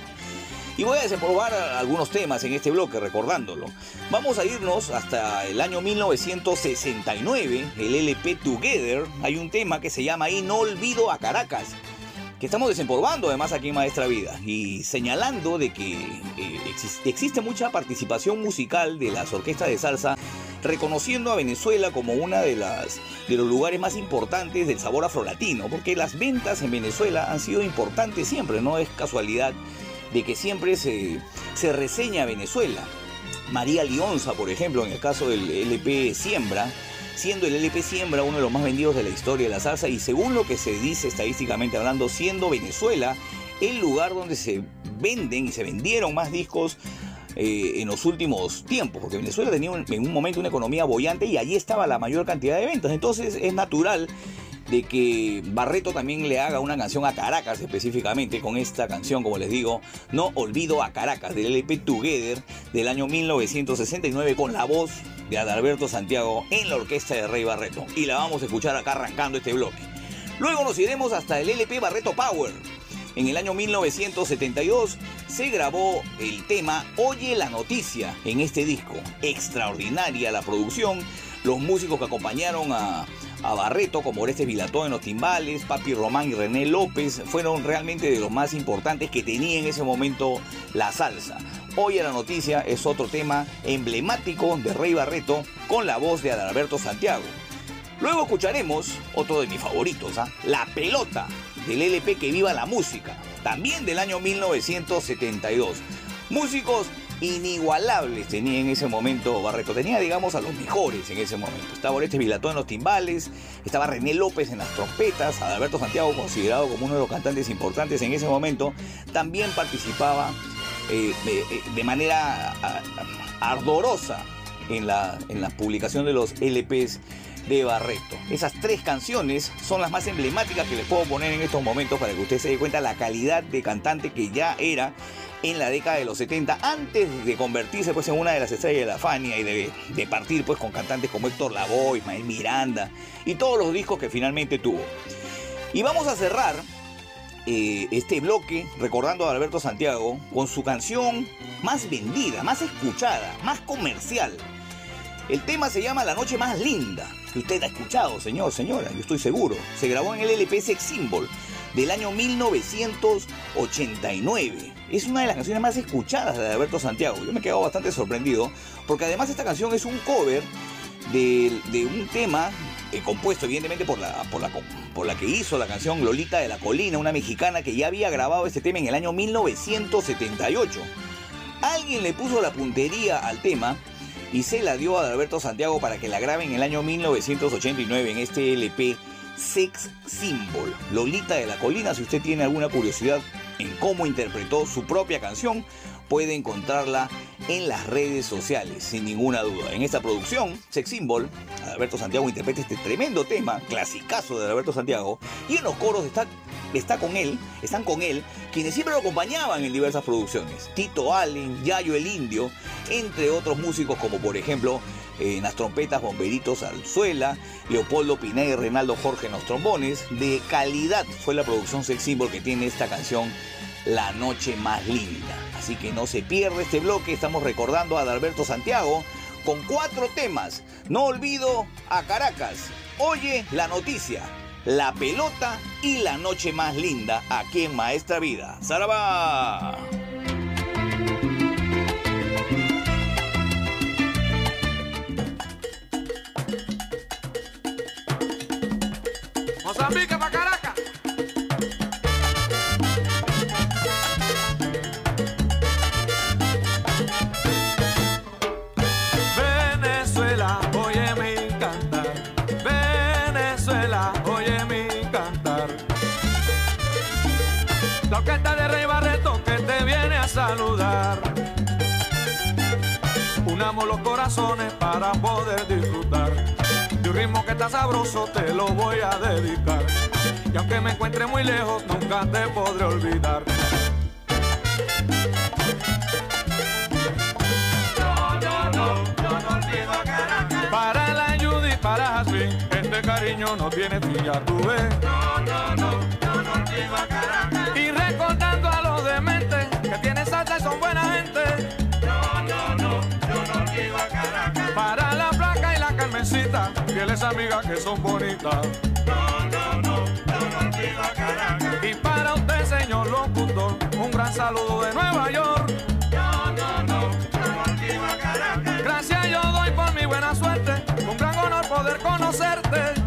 Y voy a desempolvar algunos temas en este bloque recordándolo. Vamos a irnos hasta el año 1969, el LP Together. Hay un tema que se llama ahí No Olvido a Caracas, que estamos desempolvando además aquí en Maestra Vida y señalando de que eh, exis- existe mucha participación musical de las orquestas de salsa reconociendo a Venezuela como una de las de los lugares más importantes del sabor afrolatino, porque las ventas en Venezuela han sido importantes siempre, no es casualidad de que siempre se, se reseña a Venezuela. María Lionza, por ejemplo, en el caso del LP Siembra, siendo el LP Siembra uno de los más vendidos de la historia de la salsa y según lo que se dice estadísticamente hablando, siendo Venezuela el lugar donde se venden y se vendieron más discos eh, en los últimos tiempos, porque Venezuela tenía un- en un momento una economía bollante y allí estaba la mayor cantidad de ventas. Entonces es natural de que Barreto también le haga una canción a Caracas específicamente con esta canción, como les digo, No Olvido a Caracas, del LP Together del año 1969 con la voz de Adalberto Santiago en la orquesta de Rey Barreto. Y la vamos a escuchar acá arrancando este bloque. Luego nos iremos hasta el LP Barreto Power. En el año 1972 se grabó el tema Oye la noticia en este disco. Extraordinaria la producción. Los músicos que acompañaron a, Barreto, como Orestes Vilató en los timbales, Papi Román y René López, fueron realmente de los más importantes que tenía en ese momento la salsa. Oye la noticia es otro tema emblemático de Rey Barreto con la voz de Adalberto Santiago. Luego escucharemos otro de mis favoritos, ¿ah? La Pelota, del LP Que Viva la Música, también del año 1972. Músicos inigualables tenía en ese momento Barreto, tenía digamos a los mejores en ese momento. Estaba Oreste Vilató en los timbales, estaba René López en las trompetas, Adalberto Santiago considerado como uno de los cantantes importantes en ese momento, también participaba eh, de, eh, de manera ardorosa en la, en la publicación de los LPs de Barreto. Esas tres canciones son las más emblemáticas que les puedo poner en estos momentos para que usted se dé cuenta la calidad de cantante que ya era en la década de los 70 antes de convertirse pues en una de las estrellas de la Fania y de, partir pues con cantantes como Héctor Lavoe, Ismael Miranda y todos los discos que finalmente tuvo. Y vamos a cerrar eh, este bloque recordando a Alberto Santiago con su canción más vendida, más escuchada, más comercial. El tema se llama La Noche Más Linda, que usted ha escuchado, señor, señora, yo estoy seguro. Se grabó en el LP Sex Symbol del año 1989. Es una de las canciones más escuchadas de Alberto Santiago. Yo me he quedado bastante sorprendido, porque además esta canción es un cover de, un tema eh, compuesto evidentemente por la, por, la, por la que hizo la canción Lolita de la Colina, una mexicana que ya había grabado este tema en el año 1978. Alguien le puso la puntería al tema y se la dio a Alberto Santiago para que la grabe en el año 1989 en este LP Sex Symbol. Lolita de la Colina, si usted tiene alguna curiosidad en cómo interpretó su propia canción, puede encontrarla en las redes sociales, sin ninguna duda. En esta producción, Sex Symbol, Alberto Santiago interpreta este tremendo tema, clasicazo de Alberto Santiago, y en los coros está, está con él, están con él, quienes siempre lo acompañaban en diversas producciones. Tito Allen, Yayo el Indio, entre otros músicos como por ejemplo en las trompetas Bomberitos Alzuela, Leopoldo Pineda y Renaldo Jorge en los trombones. De calidad fue la producción Sex Symbol que tiene esta canción La Noche Más Linda. Así que no se pierde este bloque, estamos recordando a Adalberto Santiago con cuatro temas. No olvido a Caracas. Oye la noticia. La pelota y la noche más linda aquí en Maestra Vida. ¡Zaraba! Mozambique para los corazones para poder disfrutar. De un ritmo que está sabroso te lo voy a dedicar. Y aunque me encuentre muy lejos, nunca te podré olvidar. No, no, no, yo no olvido a Caracas. Para la Judy, para Jasmine, este cariño no tiene fin, ya tú. Amigas que son bonitas. No, no, no, no olvido Caracas. Y para usted, señor locutor, un gran saludo de Nueva York. No, no, no, no olvido Caracas. Gracias yo doy por mi buena suerte, un gran honor poder conocerte.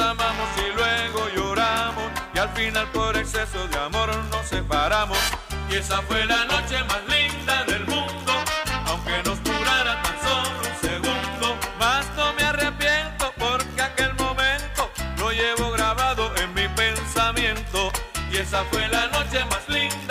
amamos y luego lloramos y al final por exceso de amor nos separamos. Y esa fue la noche más linda del mundo aunque nos durara tan solo un segundo. Más no me arrepiento porque aquel momento lo llevo grabado en mi pensamiento. Y esa fue la noche más linda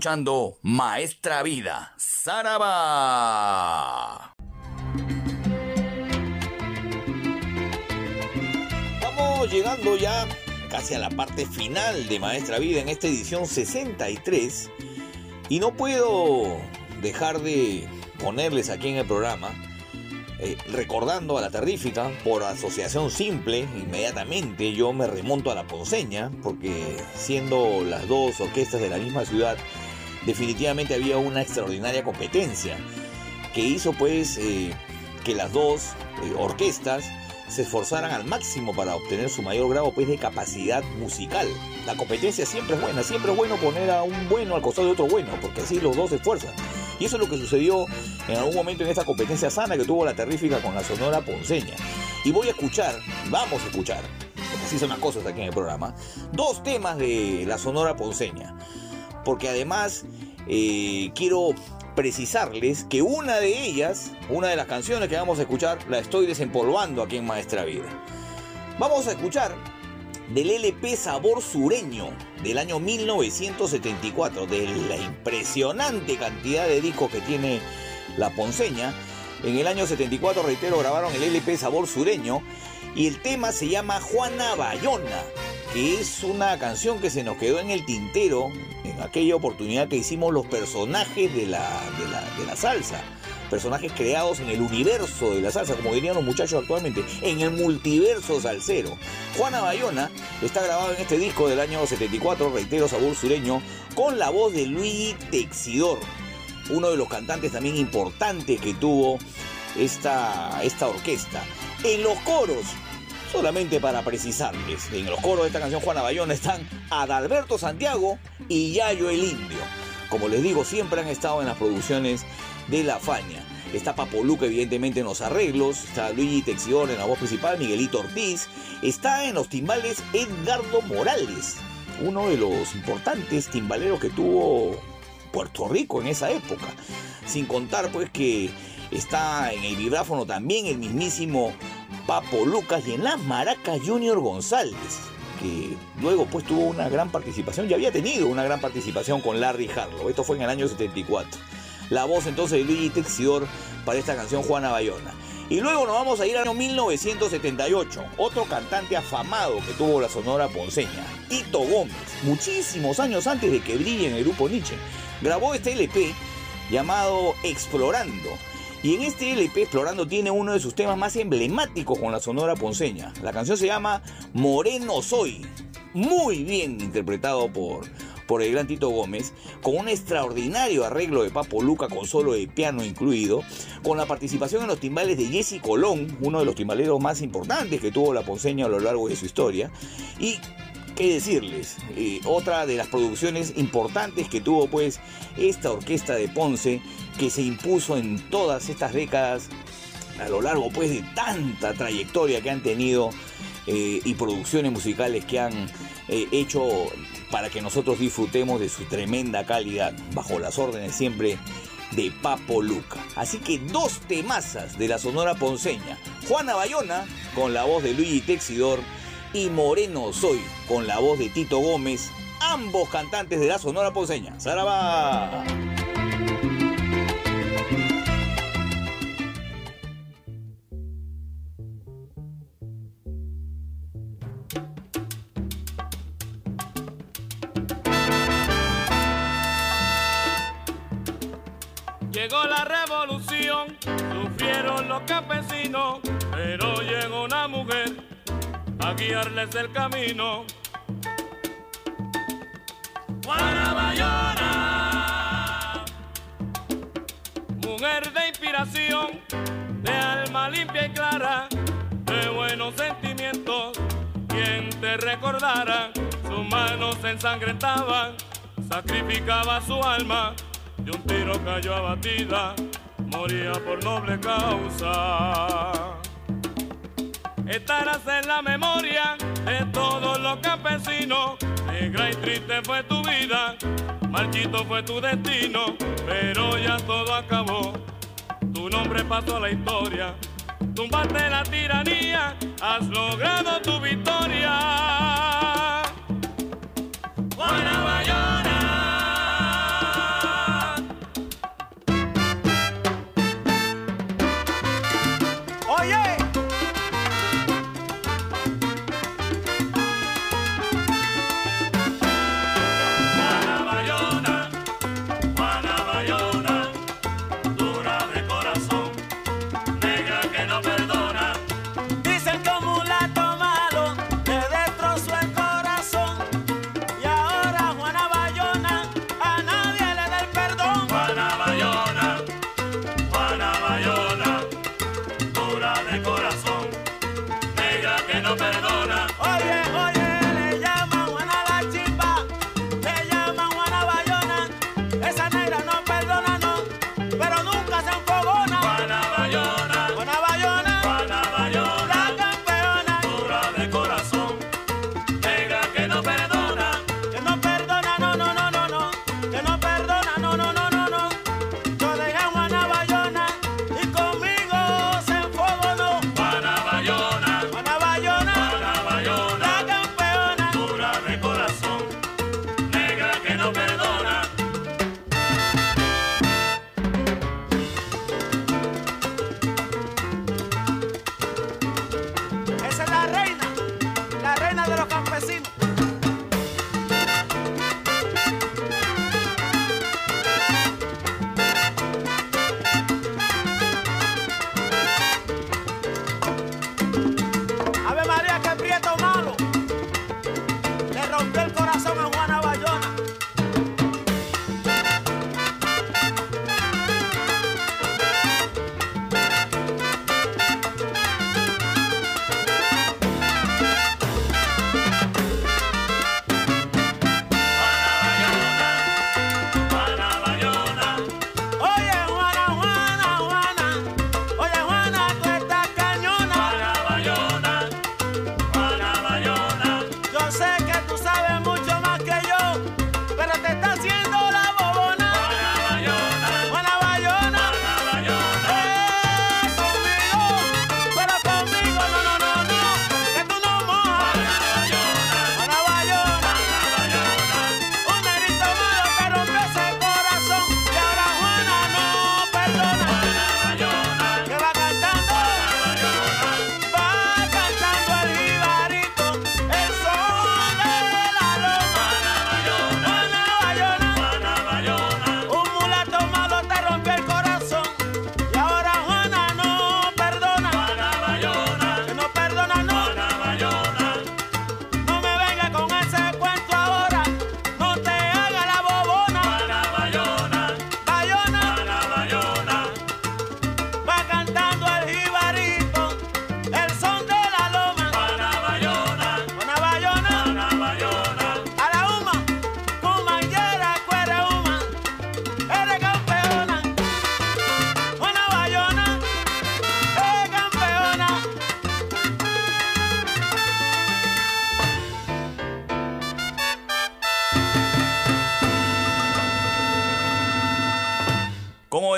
escuchando Maestra Vida, Saraba. Vamos llegando ya casi a la parte final de Maestra Vida en esta edición 63 y no puedo dejar de ponerles aquí en el programa eh, recordando a la terrífica por asociación simple, inmediatamente yo me remonto a la ponceña, porque siendo las dos orquestas de la misma ciudad, definitivamente había una extraordinaria competencia que hizo pues eh, que las dos eh, orquestas se esforzaran al máximo para obtener su mayor grado pues, de capacidad musical. La competencia siempre es buena, siempre es bueno poner a un bueno al costado de otro bueno, porque así los dos se esfuerzan. Y eso es lo que sucedió en algún momento en esta competencia sana que tuvo la terrífica con la Sonora Ponceña. Y voy a escuchar, vamos a escuchar, porque así son las cosas aquí en el programa, dos temas de la Sonora Ponceña. Porque además eh, quiero precisarles que una de ellas, una de las canciones que vamos a escuchar, la estoy desempolvando aquí en Maestra Vida. Vamos a escuchar del LP Sabor Sureño del año 1974, de la impresionante cantidad de discos que tiene la Ponceña. En el año 74, reitero, grabaron el LP Sabor Sureño y el tema se llama Juana Bayona, que es una canción que se nos quedó en el tintero en aquella oportunidad que hicimos los personajes de la, de la, salsa personajes creados en el universo de la salsa, como dirían los muchachos actualmente, en el multiverso salsero. Juana Bayona está grabado en este disco del año 74, reitero, sabor sureño, con la voz de Luis Texidor, uno de los cantantes también importantes que tuvo esta, esta orquesta. En los coros, solamente para precisarles, en los coros de esta canción Juana Bayona están Adalberto Santiago y Yayo el Indio. Como les digo, siempre han estado en las producciones de La Faña. Está Papoluca, evidentemente, en los arreglos. Está Luigi Texidor en la voz principal. Miguelito Ortiz. Está en los timbales Edgardo Morales. Uno de los importantes timbaleros que tuvo Puerto Rico en esa época. Sin contar, pues, que está en el vibráfono también el mismísimo Papo Lucas y en las maracas Junior González que luego pues tuvo una gran participación, ya había tenido una gran participación con Larry Harlow, esto fue en el año 74. La voz entonces de Luigi Texidor para esta canción Juana Bayona. Y luego nos vamos a ir al año 1978, otro cantante afamado que tuvo la sonora ponceña, Tito Gómez, muchísimos años antes de que brille en el grupo Nietzsche. Grabó este LP llamado Explorando, y en este LP Explorando tiene uno de sus temas más emblemáticos con la Sonora Ponceña. La canción se llama Moreno Soy. Muy bien interpretado por, por el gran Tito Gómez, con un extraordinario arreglo de Papo Luca con solo de piano incluido, con la participación en los timbales de Jesse Colón, uno de los timbaleros más importantes que tuvo la Ponceña a lo largo de su historia, y qué decirles, eh, otra de las producciones importantes que tuvo pues esta orquesta de Ponce que se impuso en todas estas décadas a lo largo pues de tanta trayectoria que han tenido eh, y producciones musicales que han eh, hecho para que nosotros disfrutemos de su tremenda calidad bajo las órdenes siempre de Papo Luca. Así que dos temazas de la Sonora Ponceña, Juana Bayona con la voz de Luigi Texidor y Moreno Soy con la voz de Tito Gómez, ambos cantantes de la Sonora Ponceña. ¡Saraba! Llegó la revolución, sufrieron los campesinos, pero llegó una mujer a guiarles el camino. Juana Bayona, mujer de inspiración, de alma limpia y clara, de buenos sentimientos, quien te recordara, sus manos se ensangrentaban, sacrificaba su alma, y un tiro cayó abatida, moría por noble causa. Estarás en la memoria de todos los campesinos. Negra y triste fue tu vida, marchito fue tu destino, pero ya todo acabó. Tu nombre pasó a la historia. Tumbaste la tiranía, has logrado tu victoria. Juana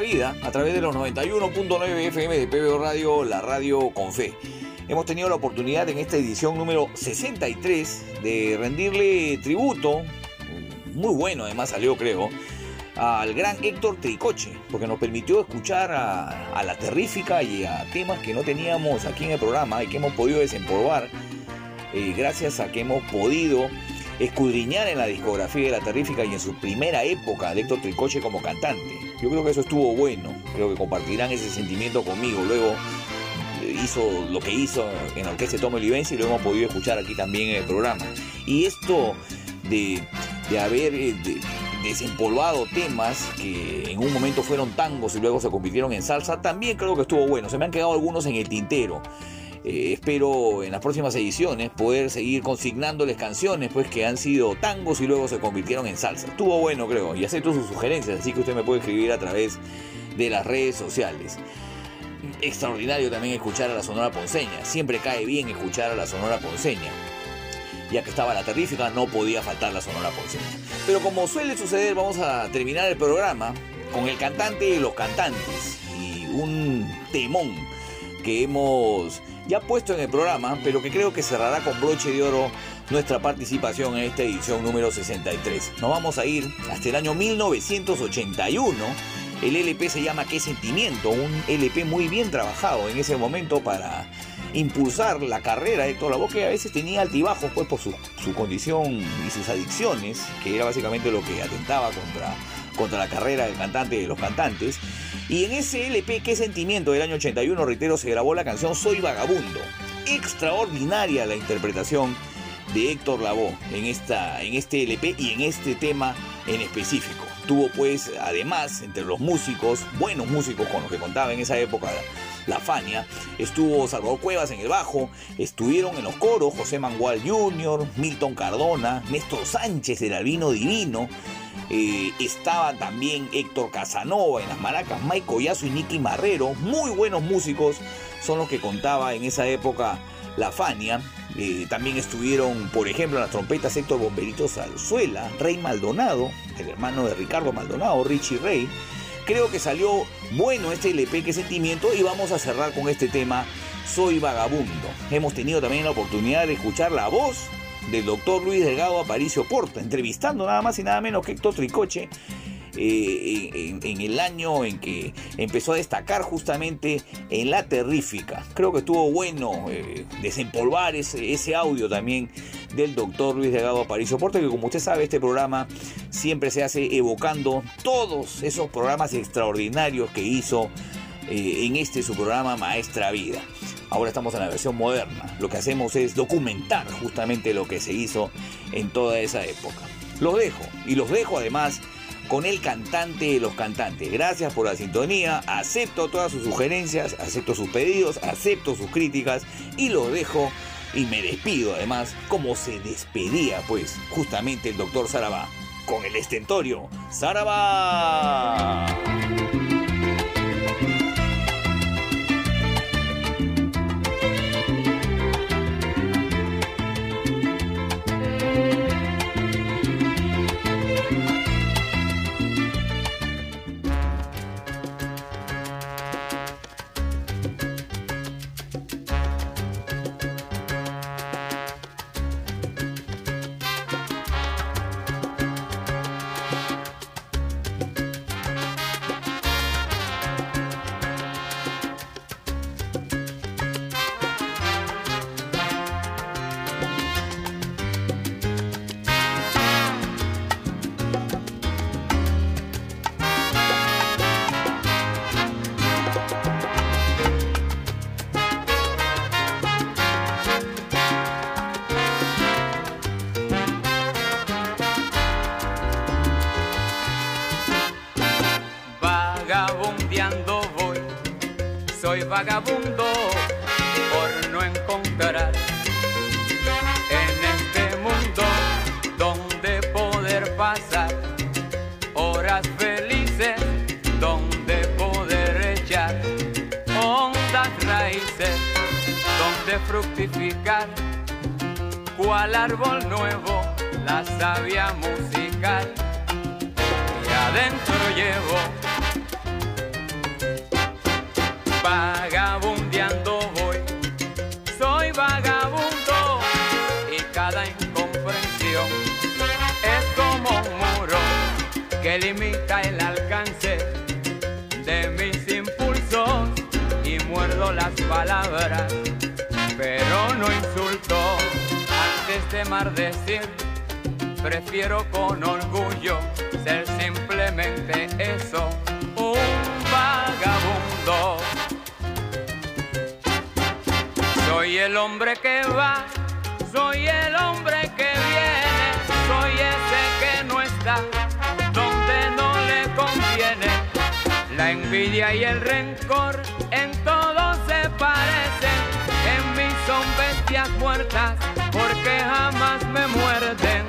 Vida a través de los 91.9 FM de PBO Radio, la radio con fe. Hemos tenido la oportunidad en esta edición número 63 de rendirle tributo, muy bueno además salió creo, al gran Héctor Tricoche, porque nos permitió escuchar a, a la terrífica y a temas que no teníamos aquí en el programa y que hemos podido desempolvar eh, gracias a que hemos podido escudriñar en la discografía de la terrífica y en su primera época de Héctor Tricoche como cantante. Yo creo que eso estuvo bueno, creo que compartirán ese sentimiento conmigo. Luego eh, hizo lo que hizo en la orquesta de Tomo Olivense y lo hemos podido escuchar aquí también en el programa. Y esto de, de haber eh, de- desempolvado temas que en un momento fueron tangos y luego se convirtieron en salsa, también creo que estuvo bueno. Se me han quedado algunos en el tintero. Eh, espero en las próximas ediciones poder seguir consignándoles canciones pues que han sido tangos y luego se convirtieron en salsa. Estuvo bueno creo y acepto sus sugerencias, así que usted me puede escribir a través de las redes sociales. Extraordinario también escuchar a la Sonora Ponceña, siempre cae bien escuchar a la Sonora Ponceña. Ya que estaba la terrífica, no podía faltar la Sonora Ponceña. Pero como suele suceder, vamos a terminar el programa con el cantante y los cantantes. Y un temón que hemos ya puesto en el programa, pero que creo que cerrará con broche de oro nuestra participación en esta edición número 63. Nos vamos a ir hasta el año 1981. El LP se llama Qué Sentimiento, un LP muy bien trabajado en ese momento para impulsar la carrera de Héctor Lavoe, que a veces tenía altibajos pues, por su, su condición y sus adicciones, que era básicamente lo que atentaba contra, contra la carrera del cantante y de los cantantes. Y en ese LP, Qué Sentimiento del año 81, reitero, se grabó la canción Soy Vagabundo. Extraordinaria la interpretación de Héctor Lavoe en, esta, en este LP y en este tema en específico. Tuvo pues además entre los músicos, buenos músicos con los que contaba en esa época la Fania, estuvo Salvador Cuevas en el bajo, estuvieron en los coros José Mangual Jr., Milton Cardona, Néstor Sánchez del Albino Divino, eh, estaba también Héctor Casanova en las maracas, Mike Collazo y Nicky Marrero, muy buenos músicos son los que contaba en esa época la Fania. Eh, también estuvieron, por ejemplo, en las trompetas Héctor Bomberito Salzuela, Rey Maldonado, el hermano de Ricardo Maldonado, Richie Rey. Creo que salió bueno este LP, que sentimiento, y vamos a cerrar con este tema, Soy Vagabundo. Hemos tenido también la oportunidad de escuchar la voz del doctor Luis Delgado Aparicio Porta, entrevistando nada más y nada menos que Héctor Tricoche eh, en, el año en que empezó a destacar justamente en la terrífica. Creo que estuvo bueno eh, desempolvar ese, audio también del doctor Luis Delgado Aparicio Porta, que como usted sabe este programa siempre se hace evocando todos esos programas extraordinarios que hizo eh, en este su programa Maestra Vida. Ahora estamos en la versión moderna. Lo que hacemos es documentar justamente lo que se hizo en toda esa época. Los dejo y los dejo además con el cantante de los cantantes. Gracias por la sintonía, acepto todas sus sugerencias, acepto sus pedidos, acepto sus críticas y los dejo y me despido además como se despedía pues justamente el doctor Sarabá con el estentorio Sarabá. Antes de maldecir. Prefiero con orgullo ser simplemente eso, un vagabundo. Soy el hombre que va, soy el hombre que viene, soy ese que no está donde no le conviene. La envidia y el rencor en muertas porque jamás me muerden.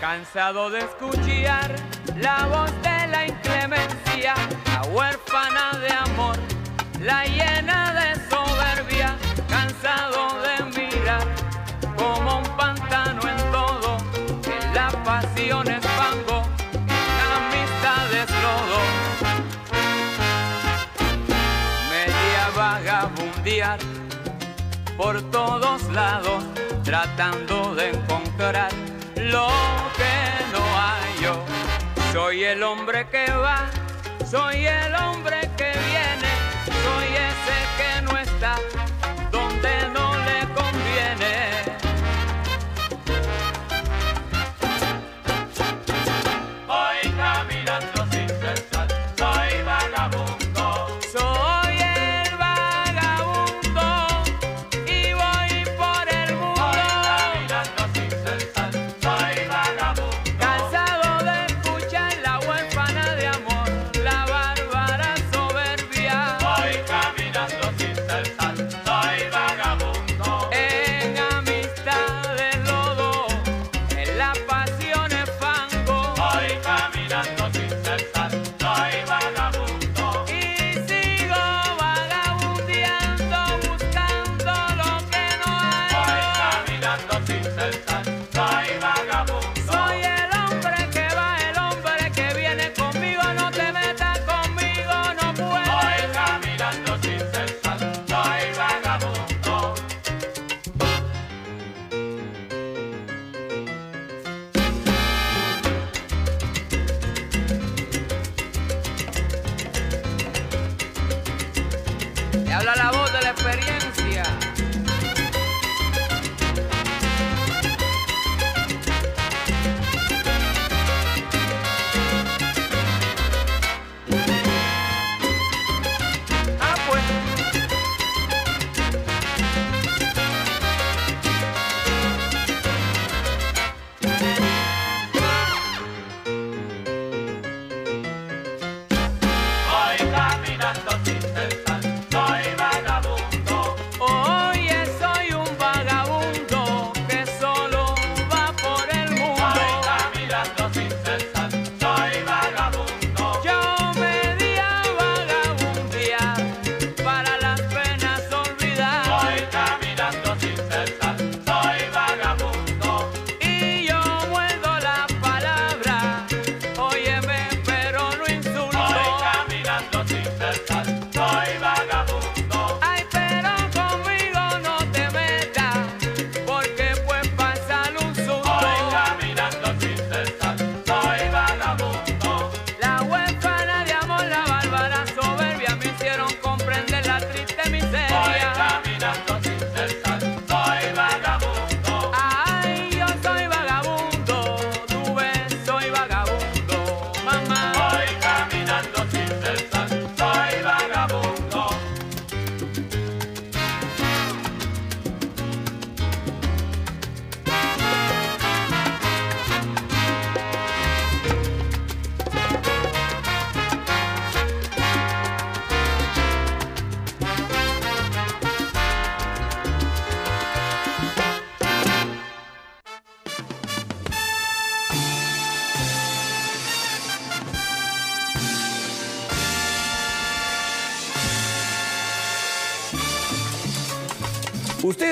Cansado de escuchar la voz de la inclemencia, la huérfana de amor, la llena de soberbia, cansado de mirar como un pantano en todo, en la pasión es fango, en la amistad es lodo. Media vagabundear por todos lados, tratando de encontrar lo que no hay yo. Soy el hombre que va, soy el hombre que